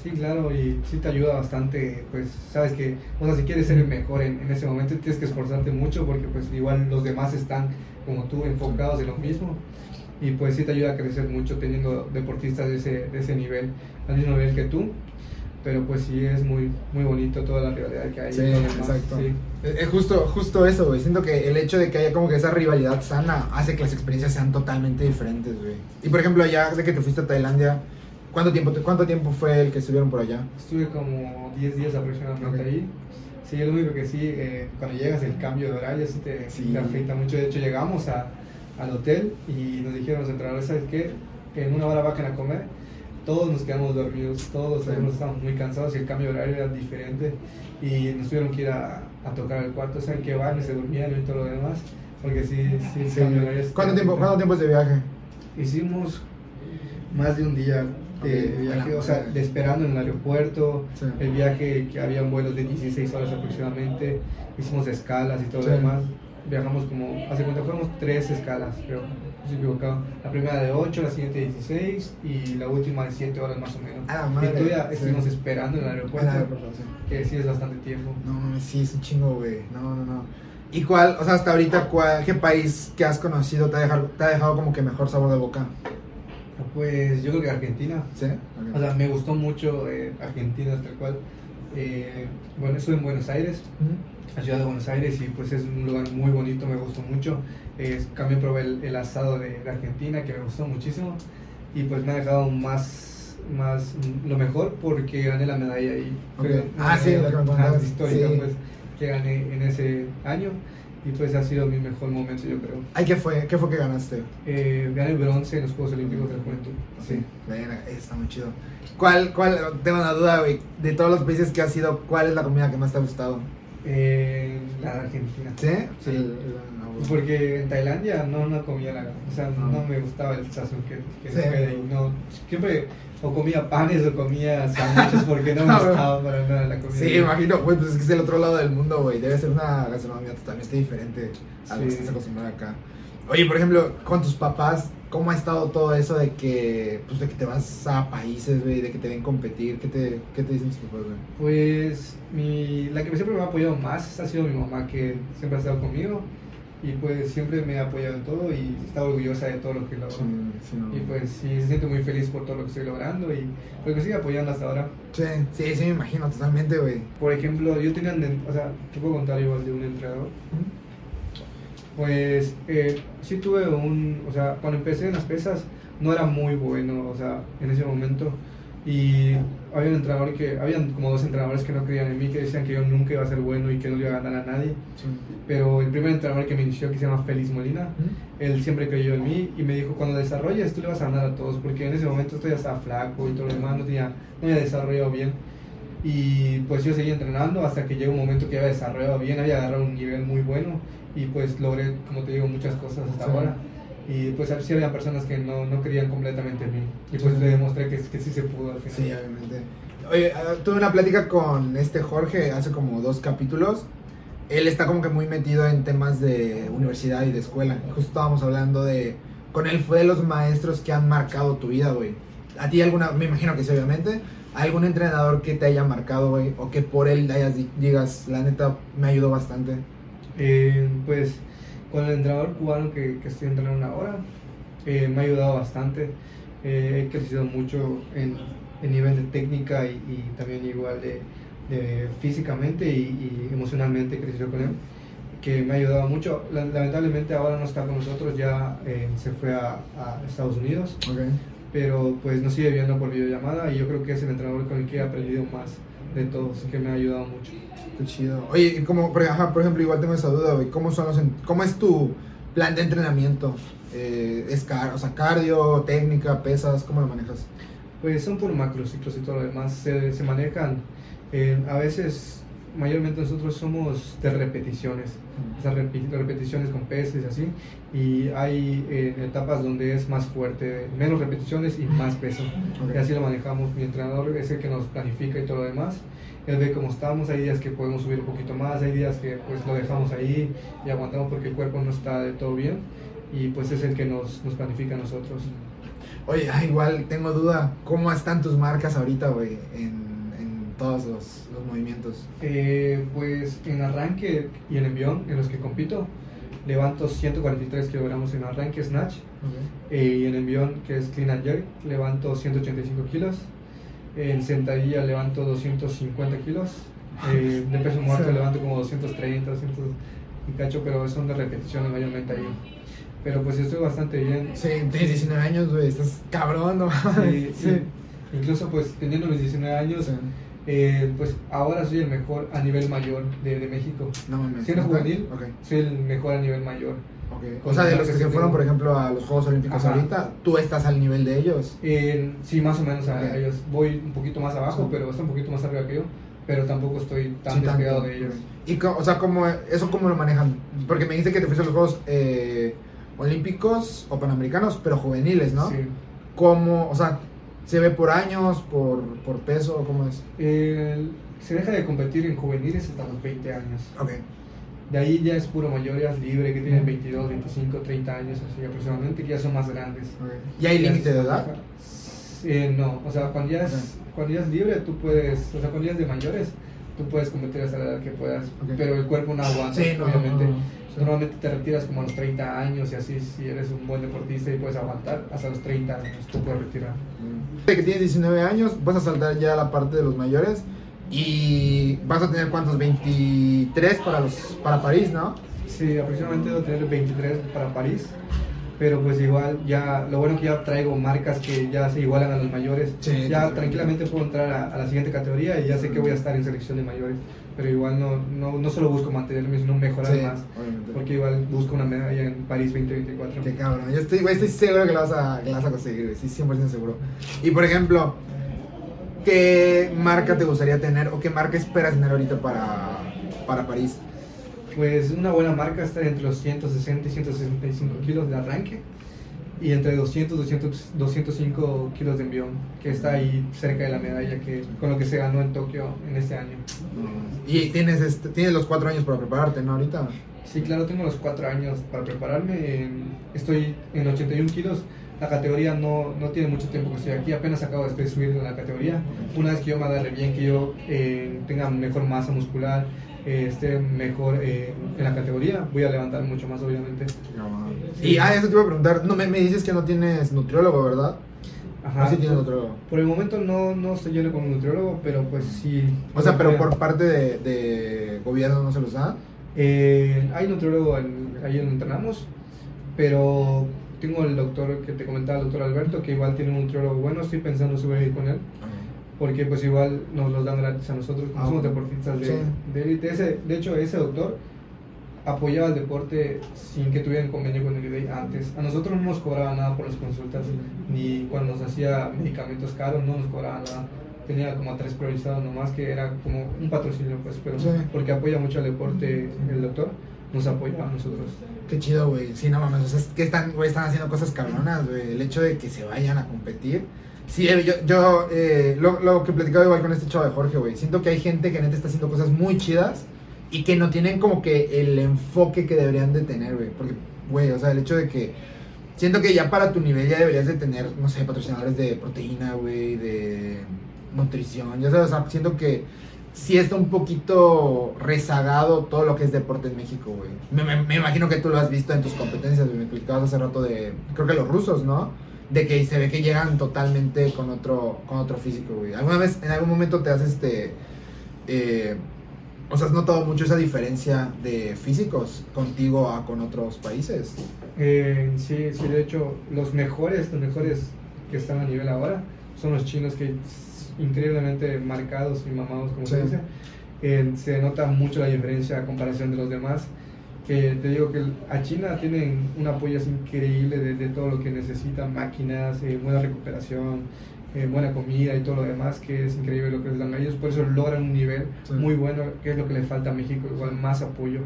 Sí, claro, y sí te ayuda bastante, pues sabes que, o sea, si quieres ser el mejor en, en ese momento tienes que esforzarte mucho porque pues igual los demás están como tú enfocados en lo mismo y pues sí te ayuda a crecer mucho teniendo deportistas de ese, de ese nivel, al mismo nivel que tú, pero pues sí es muy, muy bonito toda la rivalidad que hay. Sí, exacto. sí. Es es justo, justo eso, güey. Siento que el hecho de que haya como que esa rivalidad sana hace que las experiencias sean totalmente diferentes, güey. Y por ejemplo, ya de que te fuiste a Tailandia, ¿cuánto tiempo, cuánto tiempo fue el que estuvieron por allá? Estuve como 10 días aproximadamente Ok. ahí. Sí, lo único que sí, eh, cuando llegas el cambio de horario sí te, Sí. te afecta mucho. De hecho, llegamos a, al hotel y nos dijeron los entrenadores, ¿sabes qué? En una hora bajan a comer. Todos nos quedamos dormidos, todos Sí. estábamos muy cansados y el cambio de horario era diferente. Y nos tuvieron que ir a, a tocar el cuarto, ¿saben qué van? Y se durmieron y todo lo demás. Porque sí, sí, el Sí. cambio de horario es- ¿Cuánto tiempo, ¿Cuánto tiempo es de viaje? Hicimos más de un día de viaje, o sea, de esperando en el aeropuerto, Sí. el viaje que había vuelos de 16 horas aproximadamente, hicimos escalas y todo Sí. lo demás. Viajamos como, hace cuenta, fuimos tres escalas, creo, no estoy equivocado. La primera de 8, la siguiente de 16 y la última de 7 horas más o menos. A la madre, y todavía sí. estuvimos esperando en el aeropuerto, que sí es bastante tiempo. No, sí, es un chingo, güey. No, no, no. ¿Y cuál, o sea, hasta ahorita, cuál, qué país que has conocido te ha dejado, te ha dejado como que mejor sabor de boca? Pues yo creo que Argentina, ¿Sí? o sea, me gustó mucho eh, Argentina, tal cual. Eh, bueno, estuve en Buenos Aires, la ciudad de Buenos Aires y pues es un lugar muy bonito, me gustó mucho. Eh, también probé el, el asado de, de Argentina que me gustó muchísimo y pues me ha dejado más, más lo mejor porque gané la medalla ahí. Ok. Fue Ah, sí, la contabas, histórica sí. pues que gané en ese año y pues ha sido mi mejor momento, yo creo. Ay, ¿qué fue? ¿Qué fue que ganaste? Eh, gané el bronce en los Juegos Olímpicos de la Juventud. Sí. Está muy chido. ¿Cuál, cuál, tengo una duda, güey, de todos los países que has ido, ¿cuál es la comida que más te ha gustado? Eh, la Argentina. ¿Sí? Sí. El- el- Porque en Tailandia no, no comía la, o sea, No. no, me gustaba el sazón que, que Sí. se ve ahí, no, siempre o comía panes o comía sándwiches porque no me gustaba para nada la comida. Sí, imagino, güey, pues es que es el otro lado del mundo, güey. Debe ser una gastronomía totalmente diferente a lo que estás acostumbrado acá. Oye, por ejemplo, con tus papás, ¿cómo ha estado todo eso de que, pues, de que te vas a países, güey, de que te ven competir? ¿Qué te, qué te dicen tus papás, güey? Pues mi, la que siempre me ha apoyado más ha sido mi mamá, que siempre ha estado conmigo y pues siempre me ha apoyado en todo y está orgullosa de todo lo que logro. sí. Y pues sí, se siente muy feliz por todo lo que estoy logrando y pues me sigue apoyando hasta ahora. Sí, sí, sí, me imagino totalmente, güey. Por ejemplo, yo tenía, o sea, te puedo contar igual de un entrenador. Pues eh, sí tuve un, o sea, cuando empecé en las pesas no era muy bueno, o sea, en ese momento. Y había un entrenador que, habían como dos entrenadores que no creían en mí, que decían que yo nunca iba a ser bueno y que no le iba a ganar a nadie. Sí. Pero el primer entrenador que me inició, que se llama Félix Molina, él siempre creyó en mí y me dijo, cuando desarrolles tú le vas a ganar a todos, porque en ese momento esto ya estaba flaco y todo lo demás, no, tenía, no había desarrollado bien. Y pues yo seguí entrenando hasta que llegó un momento que había desarrollado bien, había agarrado un nivel muy bueno y pues logré, como te digo, muchas cosas hasta Sí. ahora. Y pues sí había personas que no, no creían completamente en mí. Y pues Sí. le demostré que, que sí se pudo al final. Sí, obviamente. Oye, ah, tuve una plática con este Jorge hace como dos capítulos. Él está como que muy metido en temas de universidad y de escuela. Justo estábamos hablando de... Con él fue de los maestros que han marcado tu vida, güey. A ti alguna, me imagino que sí, obviamente. ¿Algún entrenador que te haya marcado, güey? O que por él hayas, di- digas, la neta, me ayudó bastante. Eh, pues con el entrenador cubano que, que estoy entrenando ahora, eh, me ha ayudado bastante. Eh, he crecido mucho en, en nivel de técnica y, y también igual de, de físicamente y, y emocionalmente he crecido con él, que me ha ayudado mucho. La- Lamentablemente ahora no está con nosotros, ya eh, se fue a, a Estados Unidos, Ok. pero pues nos sigue viendo por videollamada y yo creo que es el entrenador con el que he aprendido más de todos, que me ha ayudado mucho. Qué chido. Oye, y como, por, ajá, por ejemplo, igual tengo esa duda. ¿Cómo, son los en- ¿Cómo es tu plan de entrenamiento? Eh, ¿Es car o sea, cardio, técnica, pesas? ¿Cómo lo manejas? Pues son por macrociclos y todo lo demás. Se, se manejan, eh, a veces, mayormente nosotros somos de repeticiones. O sea, repeticiones con peces y así. Y hay eh, etapas donde es más fuerte, menos repeticiones y más peso. Ok. Y así lo manejamos. Mi entrenador es el que nos planifica y todo lo demás. Él ve cómo estamos. Hay días que podemos subir un poquito más, hay días que pues lo dejamos ahí y aguantamos porque el cuerpo no está de todo bien. Y pues es el que nos, nos planifica a nosotros. Oye, ah, igual tengo duda. ¿Cómo están tus marcas ahorita, güey? En todos los, los movimientos. Eh, pues en arranque y en envión, en los que compito, levanto 143 kilogramos en arranque snatch eh, y en envión, que es clean and jerk, levanto 185 kilos. En sentadilla levanto 250 kilos. Eh, de peso muerto levanto como 230, 200 y cacho, pero son de repeticiones mayormente ahí. Pero pues estoy bastante bien. Sí, tienes 19 años, güey. Estás cabrón, ¿no? Sí, sí. Incluso pues teniendo mis 19 años, Sí. Eh, pues ahora soy el mejor a nivel mayor de, de México. No mames. Siendo ¿neta? juvenil. Soy el mejor a nivel mayor. ok. O sea, de los que se fueron, por ejemplo, a los Juegos Olímpicos Ajá. ahorita, tú estás al nivel de ellos. Eh, sí, más o menos a ellos. Voy un poquito más abajo, Sí. pero está un poquito más arriba que yo. Pero tampoco estoy tan Sí, tanto. despegado de ellos. Y, o sea, ¿cómo, ¿eso cómo lo manejan? Porque me dijiste que te fuiste a los Juegos eh, Olímpicos o Panamericanos, pero juveniles, ¿no? Sí. ¿Cómo, o sea, se ve por años, por, por peso, cómo es? El- se deja de competir en juveniles hasta los 20 años. Ok. De ahí ya es puro mayorías libre, que tienen Ujú. 22, 25, 30 años así aproximadamente, que ya son más grandes. ¿Y hay límite de edad? Eh, no, o sea, cuando ya, es, Ok. cuando ya es libre, tú puedes, o sea, cuando ya es de mayores, tú puedes competir hasta la edad que puedas, Ok. pero el cuerpo no aguanta, Sí, no, obviamente. no, no. Normalmente te retiras como a los 30 años y así, si eres un buen deportista y puedes aguantar, hasta los 30 años tú puedes retirar. De que tienes 19 años, vas a saltar ya a la parte de los mayores y vas a tener cuántos 23 para los para París, ¿no? Sí, aproximadamente debo tener 23 para París, pero pues igual ya, lo bueno que ya traigo marcas que ya se igualan a los mayores, Sí, ya tranquilamente puedo entrar a, a la siguiente categoría y ya sé que voy a estar en selección de mayores, pero igual no, no, no solo busco mantenerme, sino mejorar Sí, más. obviamente. Porque igual busco una medalla en París 2024. Qué cabrón. Yo estoy, estoy seguro que la vas a, que la vas a conseguir. Sí, 100% seguro. Y por ejemplo, ¿qué marca te gustaría tener o qué marca esperas tener ahorita para, para París? Pues una buena marca está entre los 160 y 165 kilos de arranque y entre 200 200 205 kilos de envión, que está ahí cerca de la medalla que con lo que se ganó en Tokio en este año. Y tienes, este, tienes los cuatro años para prepararte, ¿no? Ahorita. Sí, claro, tengo los cuatro años para prepararme. estoy en 81 kilos. La categoría no, no tiene mucho tiempo que estoy aquí, apenas acabo de subir en la categoría. Una vez que yo me agarre bien, que yo eh, tenga mejor masa muscular, eh, esté mejor eh, en la categoría, voy a levantar mucho más, obviamente. Y, ah, eso te iba a preguntar. No, me, me dices que no tienes nutriólogo, ¿verdad? Ajá. ¿O sí tienes nutriólogo? Por el momento no, no estoy lleno con un nutriólogo, pero pues sí. O sea, pero por parte de, de gobierno no se los da. Eh, hay nutriólogo en- ahí donde entrenamos, pero tengo el doctor que te comentaba, el doctor Alberto, que igual tiene un nutriólogo bueno, estoy pensando subir ir con él, porque pues igual nos los dan gratis a nosotros, como Ah, somos deportistas de, Sí. de élite. Ese- de hecho, ese doctor apoyaba el deporte sin que tuvieran convenio con el IDEI antes. A nosotros no nos cobraba nada por las consultas, ni cuando nos hacía medicamentos caros no nos cobraba nada. Tenía como a tres priorizados nomás, que era como un patrocinio, pues, pero Sí. porque apoya mucho al deporte el doctor, nos apoyaba a nosotros. Qué chido, güey. Sí, no mames. O sea, es que están, güey, están haciendo cosas cabronas, güey. El hecho de que se vayan a competir. Sí, eh, yo, yo eh, lo, lo que platicaba igual con este chavo de Jorge, güey. Siento que hay gente que neta está haciendo cosas muy chidas y que no tienen como que el enfoque que deberían de tener, güey. Porque, güey, o sea, el hecho de que siento que ya para tu nivel ya deberías de tener, no sé, patrocinadores de proteína, güey, de nutrición. Ya sabes, o sea, siento que sí está un poquito rezagado todo lo que es deporte en México, güey. Me, me- imagino que tú lo has visto en tus competencias, güey. Me explicabas hace rato de, creo que los rusos, ¿no? De que se ve que llegan totalmente con otro, con otro físico, güey. ¿Alguna vez, en algún momento te has, este, eh, o sea, has notado mucho esa diferencia de físicos contigo a con otros países? Eh, sí, sí, de hecho, los mejores, los mejores que están a nivel ahora son los chinos que increíblemente marcados y mamados, como se Sí. dice. Eh, se nota mucho la diferencia a comparación de los demás. Que te digo que a China tienen un apoyo increíble de, de todo lo que necesitan, máquinas, eh, buena recuperación, eh, buena comida y todo lo demás, que es increíble lo que les dan a ellos. Por eso logran un nivel Sí. muy bueno, que es lo que le falta a México, igual más apoyo.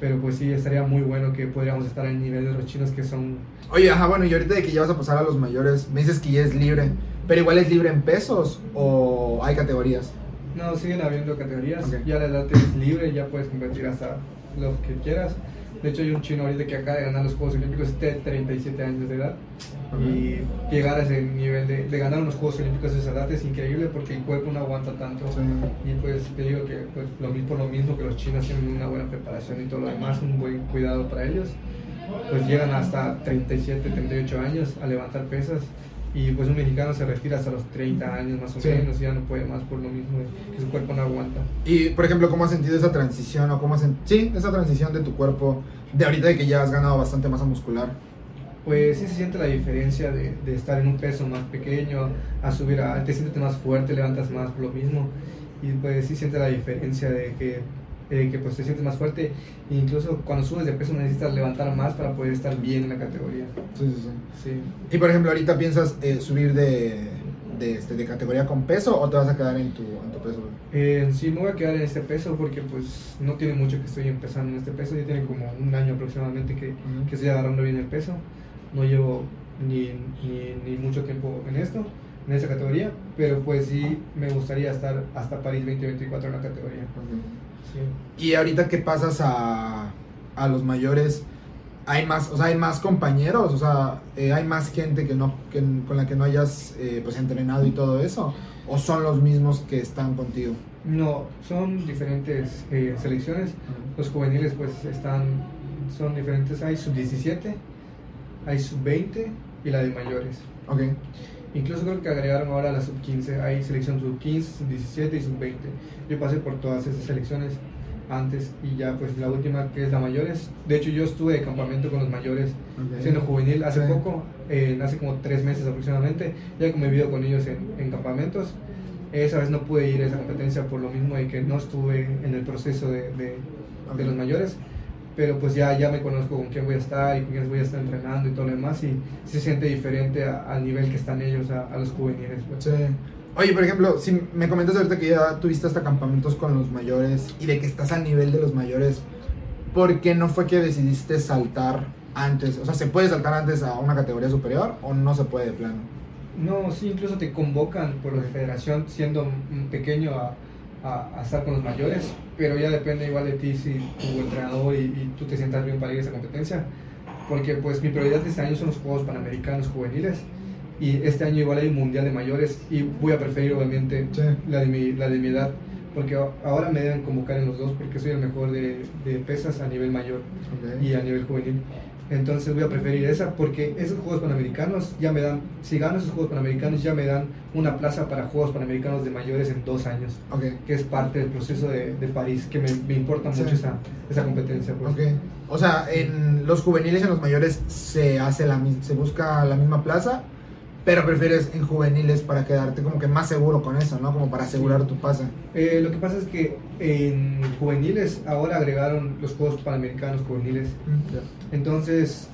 Pero pues sí, estaría muy bueno que podríamos estar al nivel de los chinos que son Oye, ajá, bueno, y ahorita de que ya vas a pasar a los mayores, me dices que ya es libre, pero igual es libre en pesos o hay categorías. No, siguen habiendo categorías. Ok. Ya la edad es libre, ya puedes competir hasta lo que quieras. De hecho, hay un chino ahorita que acaba de ganar los Juegos Olímpicos de 37 años de edad. Y llegar a ese nivel de, de ganar unos Juegos Olímpicos a esa edad es increíble porque el cuerpo no aguanta tanto. Y pues te digo que pues, lo, por lo mismo que los chinos tienen una buena preparación y todo lo demás, un buen cuidado para ellos, pues llegan hasta 37, 38 años a levantar pesas. Y pues un mexicano se retira hasta los 30 años más o Sí. menos, y ya no puede más por lo mismo que su cuerpo no aguanta. Y, por ejemplo, ¿cómo has sentido esa transición o cómo has sí, esa transición de tu cuerpo de ahorita de que ya has ganado bastante masa muscular? Pues sí se siente la diferencia de, de estar en un peso más pequeño a subir a, te sientes más fuerte, levantas más por lo mismo y pues sí siente la diferencia de que, eh, que pues te sientes más fuerte e incluso cuando subes de peso necesitas levantar más para poder estar bien en la categoría. Sí, sí, sí. Sí. Y, por ejemplo, ahorita piensas eh, subir de, de, este, de categoría con peso o te vas a quedar en tu, en tu peso? Eh, sí, me voy a quedar en este peso porque pues no tiene mucho que estoy empezando en este peso, ya tiene como un año aproximadamente que, que estoy agarrando bien el peso. No llevo ni, ni, ni mucho tiempo en esto, en esta categoría, pero pues sí me gustaría estar hasta París 2024 en la categoría. Sí. Y ahorita que pasas a, a los mayores, hay más, o sea, hay más compañeros, o sea, eh, hay más gente que no, que, con la que no hayas eh, pues entrenado y todo eso, o son los mismos que están contigo. No, son diferentes eh, selecciones. Los juveniles pues están, son diferentes. Hay sub-17, hay sub-20 y la de mayores. Ok. Incluso creo que agregaron ahora la sub-15. Hay selección sub-15, sub-17 y sub-20. Yo pasé por todas esas selecciones antes y ya pues la última que es la mayores. De hecho yo estuve de campamento con los mayores ok. siendo juvenil hace Sí. poco, eh, hace como tres meses aproximadamente. Ya he convivido con ellos en, en campamentos Esa vez no pude ir a esa competencia por lo mismo de que no estuve en el proceso de, de, de los mayores pero pues ya, ya me conozco con quién voy a estar y con quién voy a estar entrenando y todo lo demás y se siente diferente al nivel que están ellos a, a los juveniles. Pues. Sí. Oye, por ejemplo, si me comentas ahorita que ya tuviste hasta campamentos con los mayores y de que estás al nivel de los mayores, ¿por qué no fue que decidiste saltar antes? O sea, ¿se puede saltar antes a una categoría superior o no se puede de plano? No, sí, incluso te convocan por la federación siendo pequeño a a, estar con los mayores, pero ya depende igual de ti si tu entrenador y, tú te sientas bien para ir a esa competencia, porque pues mi prioridad este año son los Juegos Panamericanos Juveniles y este año igual hay un Mundial de Mayores y voy a preferir obviamente la, de mi, la de mi edad, porque ahora me deben convocar en los dos porque soy el mejor de, de pesas a nivel mayor y a nivel juvenil. Entonces voy a preferir esa porque esos Juegos Panamericanos ya me dan, si gano esos Juegos Panamericanos ya me dan una plaza para Juegos Panamericanos de mayores en dos años, que es parte del proceso de, de París, que me, me importa mucho esa, esa competencia. Pues. O sea, en los juveniles y en los mayores se, hace la, se busca la misma plaza pero prefieres en juveniles para quedarte como que más seguro con eso, ¿no? Como para asegurar tu pase. Eh, lo que pasa es que en juveniles ahora agregaron los Juegos Panamericanos juveniles. Mm, Entonces,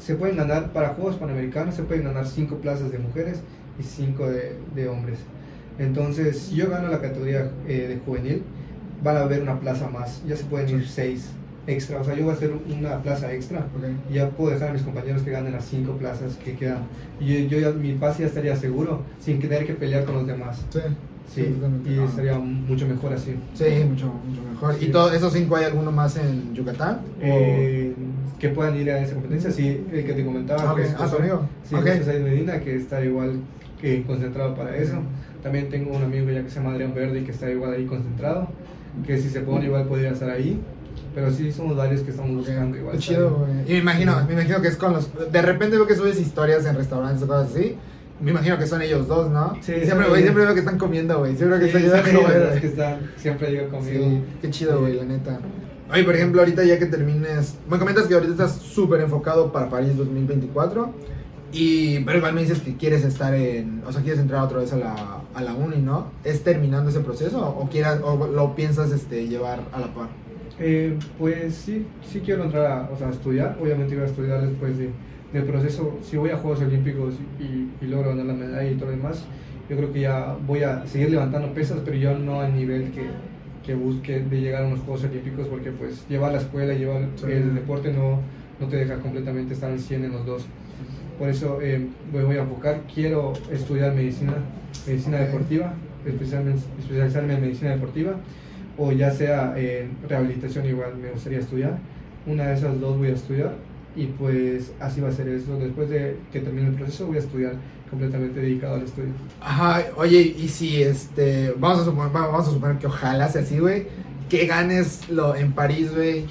se pueden ganar, para Juegos Panamericanos se pueden ganar cinco plazas de mujeres y cinco de, de hombres. Entonces, si yo gano la categoría eh, de juvenil, van a haber una plaza más, ya se pueden ir seis extra, o sea, yo voy a hacer una plaza extra y ya puedo dejar a mis compañeros que ganen las cinco plazas que quedan. Y yo, ya, mi pase ya estaría seguro sin tener que pelear con los demás. Sí. Sí, y estaría mucho mejor así. Sí, mucho, mucho mejor. ¿Y todos esos cinco hay alguno más en Yucatán? Eh, que puedan ir a esa competencia, sí, el que te comentaba. Okay. ah, amigo. Sí, okay. Medina, que está igual que concentrado para eso. También tengo un amigo ya que se llama Adrián Verde, que está igual ahí concentrado, que si se pone igual podría estar ahí. Pero sí somos varios que estamos buscando igual. chido, Y me imagino, me imagino que es con los. De repente veo que subes historias en restaurantes o cosas así. Me imagino que son ellos dos, ¿no? Sí. Siempre, güey, siempre veo que están comiendo, güey. Siempre que están ayudando, que están, siempre digo conmigo. Sí, qué chido, güey, la neta. Oye, por ejemplo, ahorita ya que termines. Me comentas que ahorita estás súper enfocado para París 2024. Y, pero igual me dices que quieres estar en. O sea, quieres entrar otra vez a la, a la uni, ¿no? ¿Es terminando ese proceso? ¿O, quieras, o lo piensas este, llevar a la par? Eh, pues sí, sí quiero entrar a, o sea, estudiar. Obviamente voy a estudiar después de, del proceso. Si voy a Juegos Olímpicos y, y, logro ganar la medalla y todo lo demás, yo creo que ya voy a seguir levantando pesas, pero yo no al nivel que, que busque de llegar a unos Juegos Olímpicos, porque pues llevar la escuela, llevar el deporte no, no te deja completamente estar al 100 en los dos. Por eso eh, me voy a enfocar. Quiero estudiar medicina, medicina deportiva, especializarme en medicina deportiva o ya sea en rehabilitación igual me gustaría estudiar. Una de esas dos voy a estudiar y pues así va a ser eso. Después de que termine el proceso voy a estudiar completamente dedicado al estudio. Ajá, oye, y si este, vamos a suponer, vamos a suponer que ojalá sea así, güey, que ganes lo en París, güey.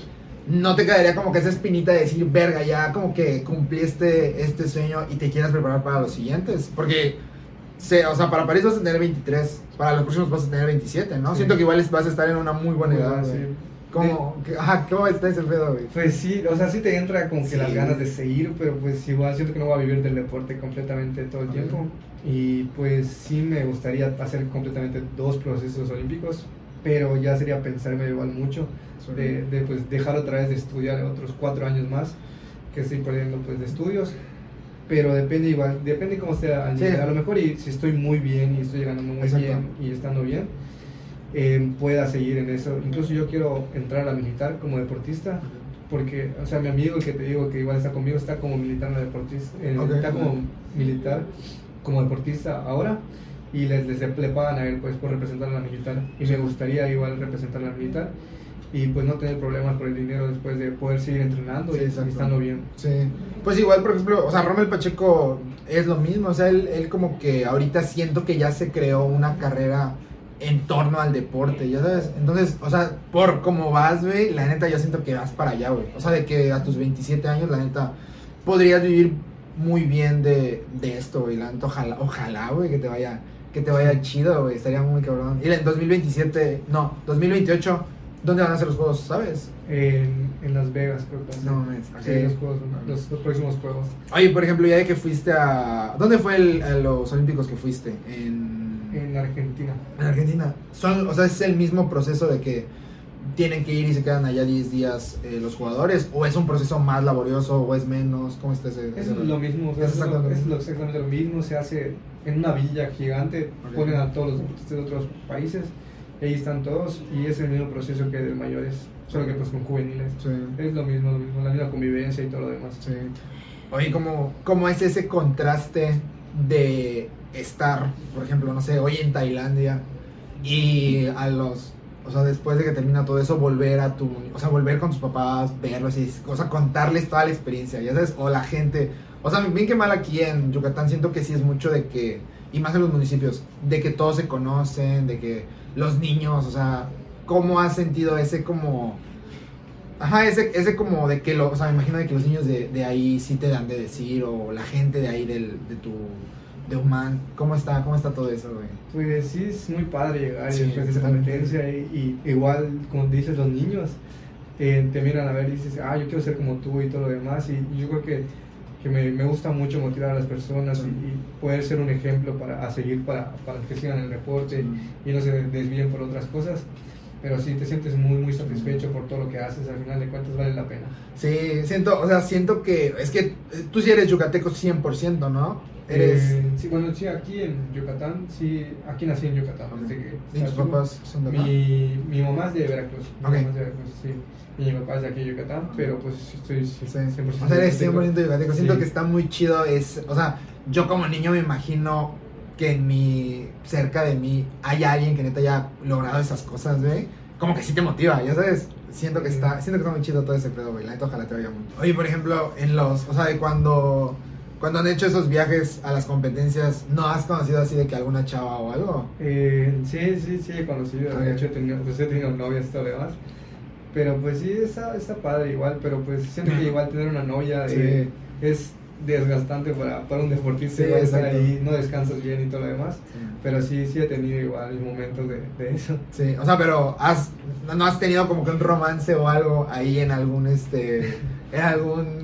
No te quedaría como que esa espinita de decir, verga, ya como que cumpliste este sueño y te quieras preparar para los siguientes. Porque o sea, para París vas a tener 23, para los próximos vas a tener 27, ¿no? Siento que igual vas a estar en una muy buena edad, sí. ¿Cómo, ajá, ¿Cómo está ese pedo, güey? Pues sí, o sea, sí te entra como que las ganas de seguir, pero pues igual siento que no voy a vivir del deporte completamente todo el tiempo. Y pues sí me gustaría hacer completamente dos procesos olímpicos, pero ya sería pensarme igual mucho de, de, pues dejar otra vez de estudiar otros cuatro años más que estoy perdiendo pues de estudios pero depende igual, depende cómo sea A lo mejor y si estoy muy bien y estoy llegando muy bien y estando bien, eh, pueda seguir en eso. Incluso yo quiero entrar a la militar como deportista, porque, o sea, mi amigo que te digo que igual está conmigo está como militar, deportista, eh, está como militar, como deportista ahora y les, les le pagan a él pues por representar a la militar. Y me gustaría igual representar a la militar y pues no tener problemas por el dinero después de poder seguir entrenando y estando bien. Sí, pues igual, por ejemplo, o sea, Romel Pacheco es lo mismo, o sea, él, él como que ahorita siento que ya se creó una carrera en torno al deporte, ya sabes. Entonces, o sea, por cómo vas, güey, la neta yo siento que vas para allá, güey. O sea, de que a tus 27 años, la neta, podrías vivir muy bien de, de esto, güey. La neta, ojalá, ojalá, güey, que te vaya, que te vaya chido, güey. Estaría muy cabrón. Y en 2027, no, 2028 ¿Dónde van a ser los juegos, sabes? En, en Las Vegas, creo que. No, sí, los, juegos, los, próximos juegos. Oye, por ejemplo, ya de que fuiste a. ¿Dónde fue el, a los Olímpicos que fuiste? En. En Argentina. En Argentina. Son, o sea, es el mismo proceso de que tienen que ir y se quedan allá 10 días eh, los jugadores, o es un proceso más laborioso, o es menos, ¿cómo está ese? Es lo mismo, o sea, Es es, lo- exactamente es lo lo- exactamente lo mismo, se hace en una villa gigante, ponen a todos los deportistas de otros países, y ahí están todos, y es el mismo proceso que del mayores, solo que pues con juveniles. Sí. Es lo mismo, lo mismo, la misma convivencia y todo lo demás. Sí. Oye, ¿cómo, ¿cómo es ese contraste de estar, por ejemplo, no sé, hoy en Tailandia y a los, o sea, después de que termina todo eso, volver a tu, o sea, volver con tus papás, verlos y, o sea, contarles toda la experiencia, ya sabes, o la gente, o sea, bien que mal aquí en Yucatán siento que sí es mucho de que, y más en los municipios, de que todos se conocen, de que los niños, o sea, ¿cómo has sentido ese como... Ajá, ese, ese como de que, lo, o sea, me imagino de que los niños de, de ahí sí te dan de decir, o la gente de ahí del, de tu, de Human, ¿cómo está, cómo está todo eso, güey? Pues sí, es muy padre llegar Sí, y después de competencia y, y igual, como dices, los niños eh, te miran a ver y dices, ah, yo quiero ser como tú y todo lo demás y yo creo que, que me, me gusta mucho motivar a las personas y, y poder ser un ejemplo para, a seguir para, para que sigan el deporte y no se desvíen por otras cosas. Pero sí te sientes muy, muy satisfecho por todo lo que haces, al final de cuentas vale la pena. Sí, siento, o sea, siento que, es que eh, tú sí eres yucateco 100%, ¿no? Eres... Eh, sí, bueno, sí, aquí en Yucatán, sí, aquí nací en Yucatán. desde que ¿Y tus papás son de acá? Mi, mi mamá es de Veracruz. Mi Ok. mamá es de Veracruz, sí. Mi papá es de aquí de Yucatán, pero pues estoy Sí. 100%. O sea, eres 100% yucateco. yucateco. Siento Sí. que está muy chido. Es, o sea, yo como niño me imagino que en mi, cerca de mí, hay alguien que neta haya logrado esas cosas, güey. Como que sí te motiva, ya sabes. Siento que está, siento que está muy chido todo ese pedo, güey. La neta, ojalá te vaya mucho. Oye, por ejemplo, en los, o sea, de cuando, cuando han hecho esos viajes a las competencias, ¿no has conocido así de que alguna chava o algo? Eh, sí, sí, sí, he conocido. De hecho, he tenido, pues, he tenido novias y todo lo demás. Pero pues sí, está, está padre igual. Pero pues siento que igual tener una novia eh, es desgastante para, para un deportista. Sí, estar ahí, no descansas bien y todo lo demás. Pero sí, sí he tenido igual momentos de, de eso. Sí, o sea, pero has, no has tenido como que un romance o algo ahí en algún, este, en algún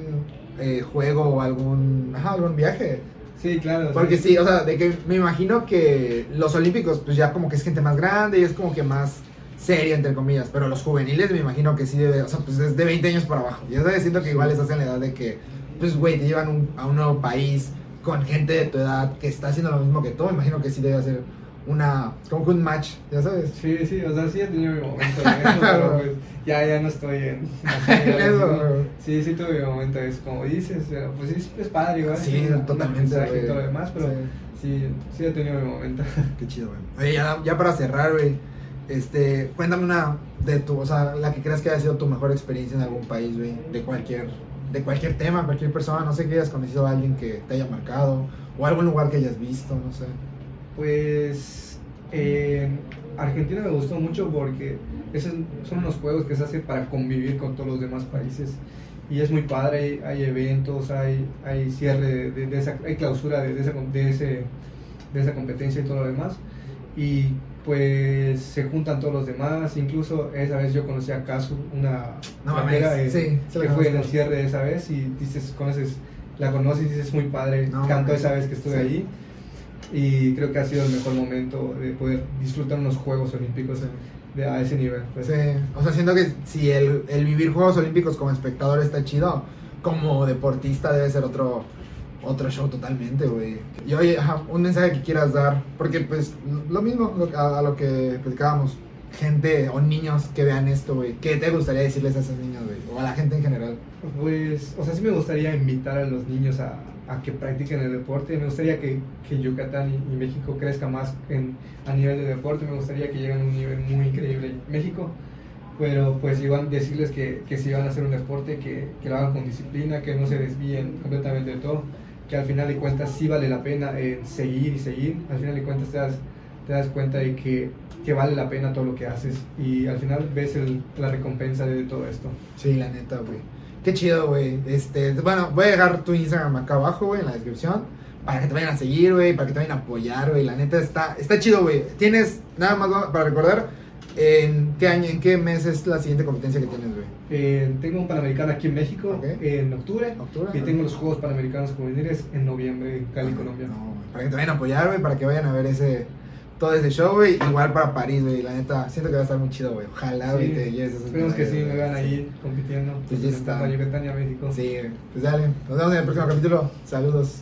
eh, juego o algún, ajá, algún viaje. Sí, claro. Porque sí, o sea, de que me imagino que los olímpicos, pues ya como que es gente más grande y es como que más seria, entre comillas, pero los juveniles me imagino que sí debe, o sea, pues es de 20 años para abajo. Ya sabes, siento que igual estás en la edad de que, pues, güey, te llevan un- a un nuevo país con gente de tu edad que está haciendo lo mismo que tú. Me imagino que sí debe ser una, como que un match, ya sabes. Sí, sí, o sea, sí he tenido mi momento de eso, pero pues ya, ya no estoy en... En eso. Sí, sí tuve mi momento, es como dices, pues sí, es padre igual. Sí, un totalmente, güey. y todo demás, pero Sí. sí, sí he tenido mi momento. Qué chido, güey. Oye, ya, ya para cerrar, güey, este, cuéntame una de tu, o sea, la que creas que haya sido tu mejor experiencia en algún país, güey, de cualquier, de cualquier tema, cualquier persona, no sé que hayas conocido a alguien que te haya marcado, o algún lugar que hayas visto, no sé. Pues eh, Argentina me gustó mucho porque esos son unos juegos que se hacen para convivir con todos los demás países. Y es muy padre, hay, hay eventos, hay, hay cierre de, de- de esa, hay clausura de, de esa, de, ese, de esa competencia y todo lo demás. Y pues se juntan todos los demás, incluso esa vez yo conocí a Kazu, una No rapera, eh, sí, que fue en el cierre de esa vez. Y dices, conoces, la conoces y dices muy padre, No cantó mames, esa vez que estuve sí. ahí y creo que ha sido el mejor momento de poder disfrutar unos Juegos Olímpicos de, a ese nivel. pues. Sí, o sea, siento que si el, el vivir Juegos Olímpicos como espectador está chido, como deportista debe ser otro otro show totalmente, güey. Y oye, un mensaje que quieras dar, porque pues lo mismo a, a lo que platicábamos, gente o niños que vean esto, güey, ¿qué te gustaría decirles a esos niños, güey? O a la gente en general. Pues, o sea, sí me gustaría invitar a los niños a, a que practiquen el deporte. Me gustaría que, que Yucatán y, México crezca más en, a nivel de deporte. Me gustaría que lleguen a un nivel muy increíble en México. Pero pues igual decirles que, que si van a hacer un deporte, que, que lo hagan con disciplina, que no se desvíen completamente de todo. Que al final de cuentas sí vale la pena eh, seguir y seguir. Al final de cuentas te das, te das cuenta de que, que vale la pena todo lo que haces. Y al final ves el- la recompensa de todo esto. Sí, la neta, güey. Qué chido, güey. Este, bueno, voy a dejar tu Instagram acá abajo, güey, en la descripción. Para que te vayan a seguir, güey, para que te vayan a apoyar, güey. La neta está, está chido, güey. Tienes, nada más para recordar, ¿en qué año, en qué mes es la siguiente competencia que tienes, güey? Eh, tengo un Panamericano aquí en México Ok. en octubre ¿Octubre? y tengo los Juegos Panamericanos Juveniles en noviembre en Cali, Colombia. No, para que te vayan a apoyar, güey, para que vayan a ver ese, todo ese show, güey. Igual para París, güey. La neta, siento que va a estar muy chido, güey. Ojalá, güey, Sí, te lleves esos Esperemos que sí me güey. vean ahí compitiendo. Pues ya está. representando a Yucatán y a México. Sí. Pues dale. Nos vemos en el próximo capítulo. Saludos.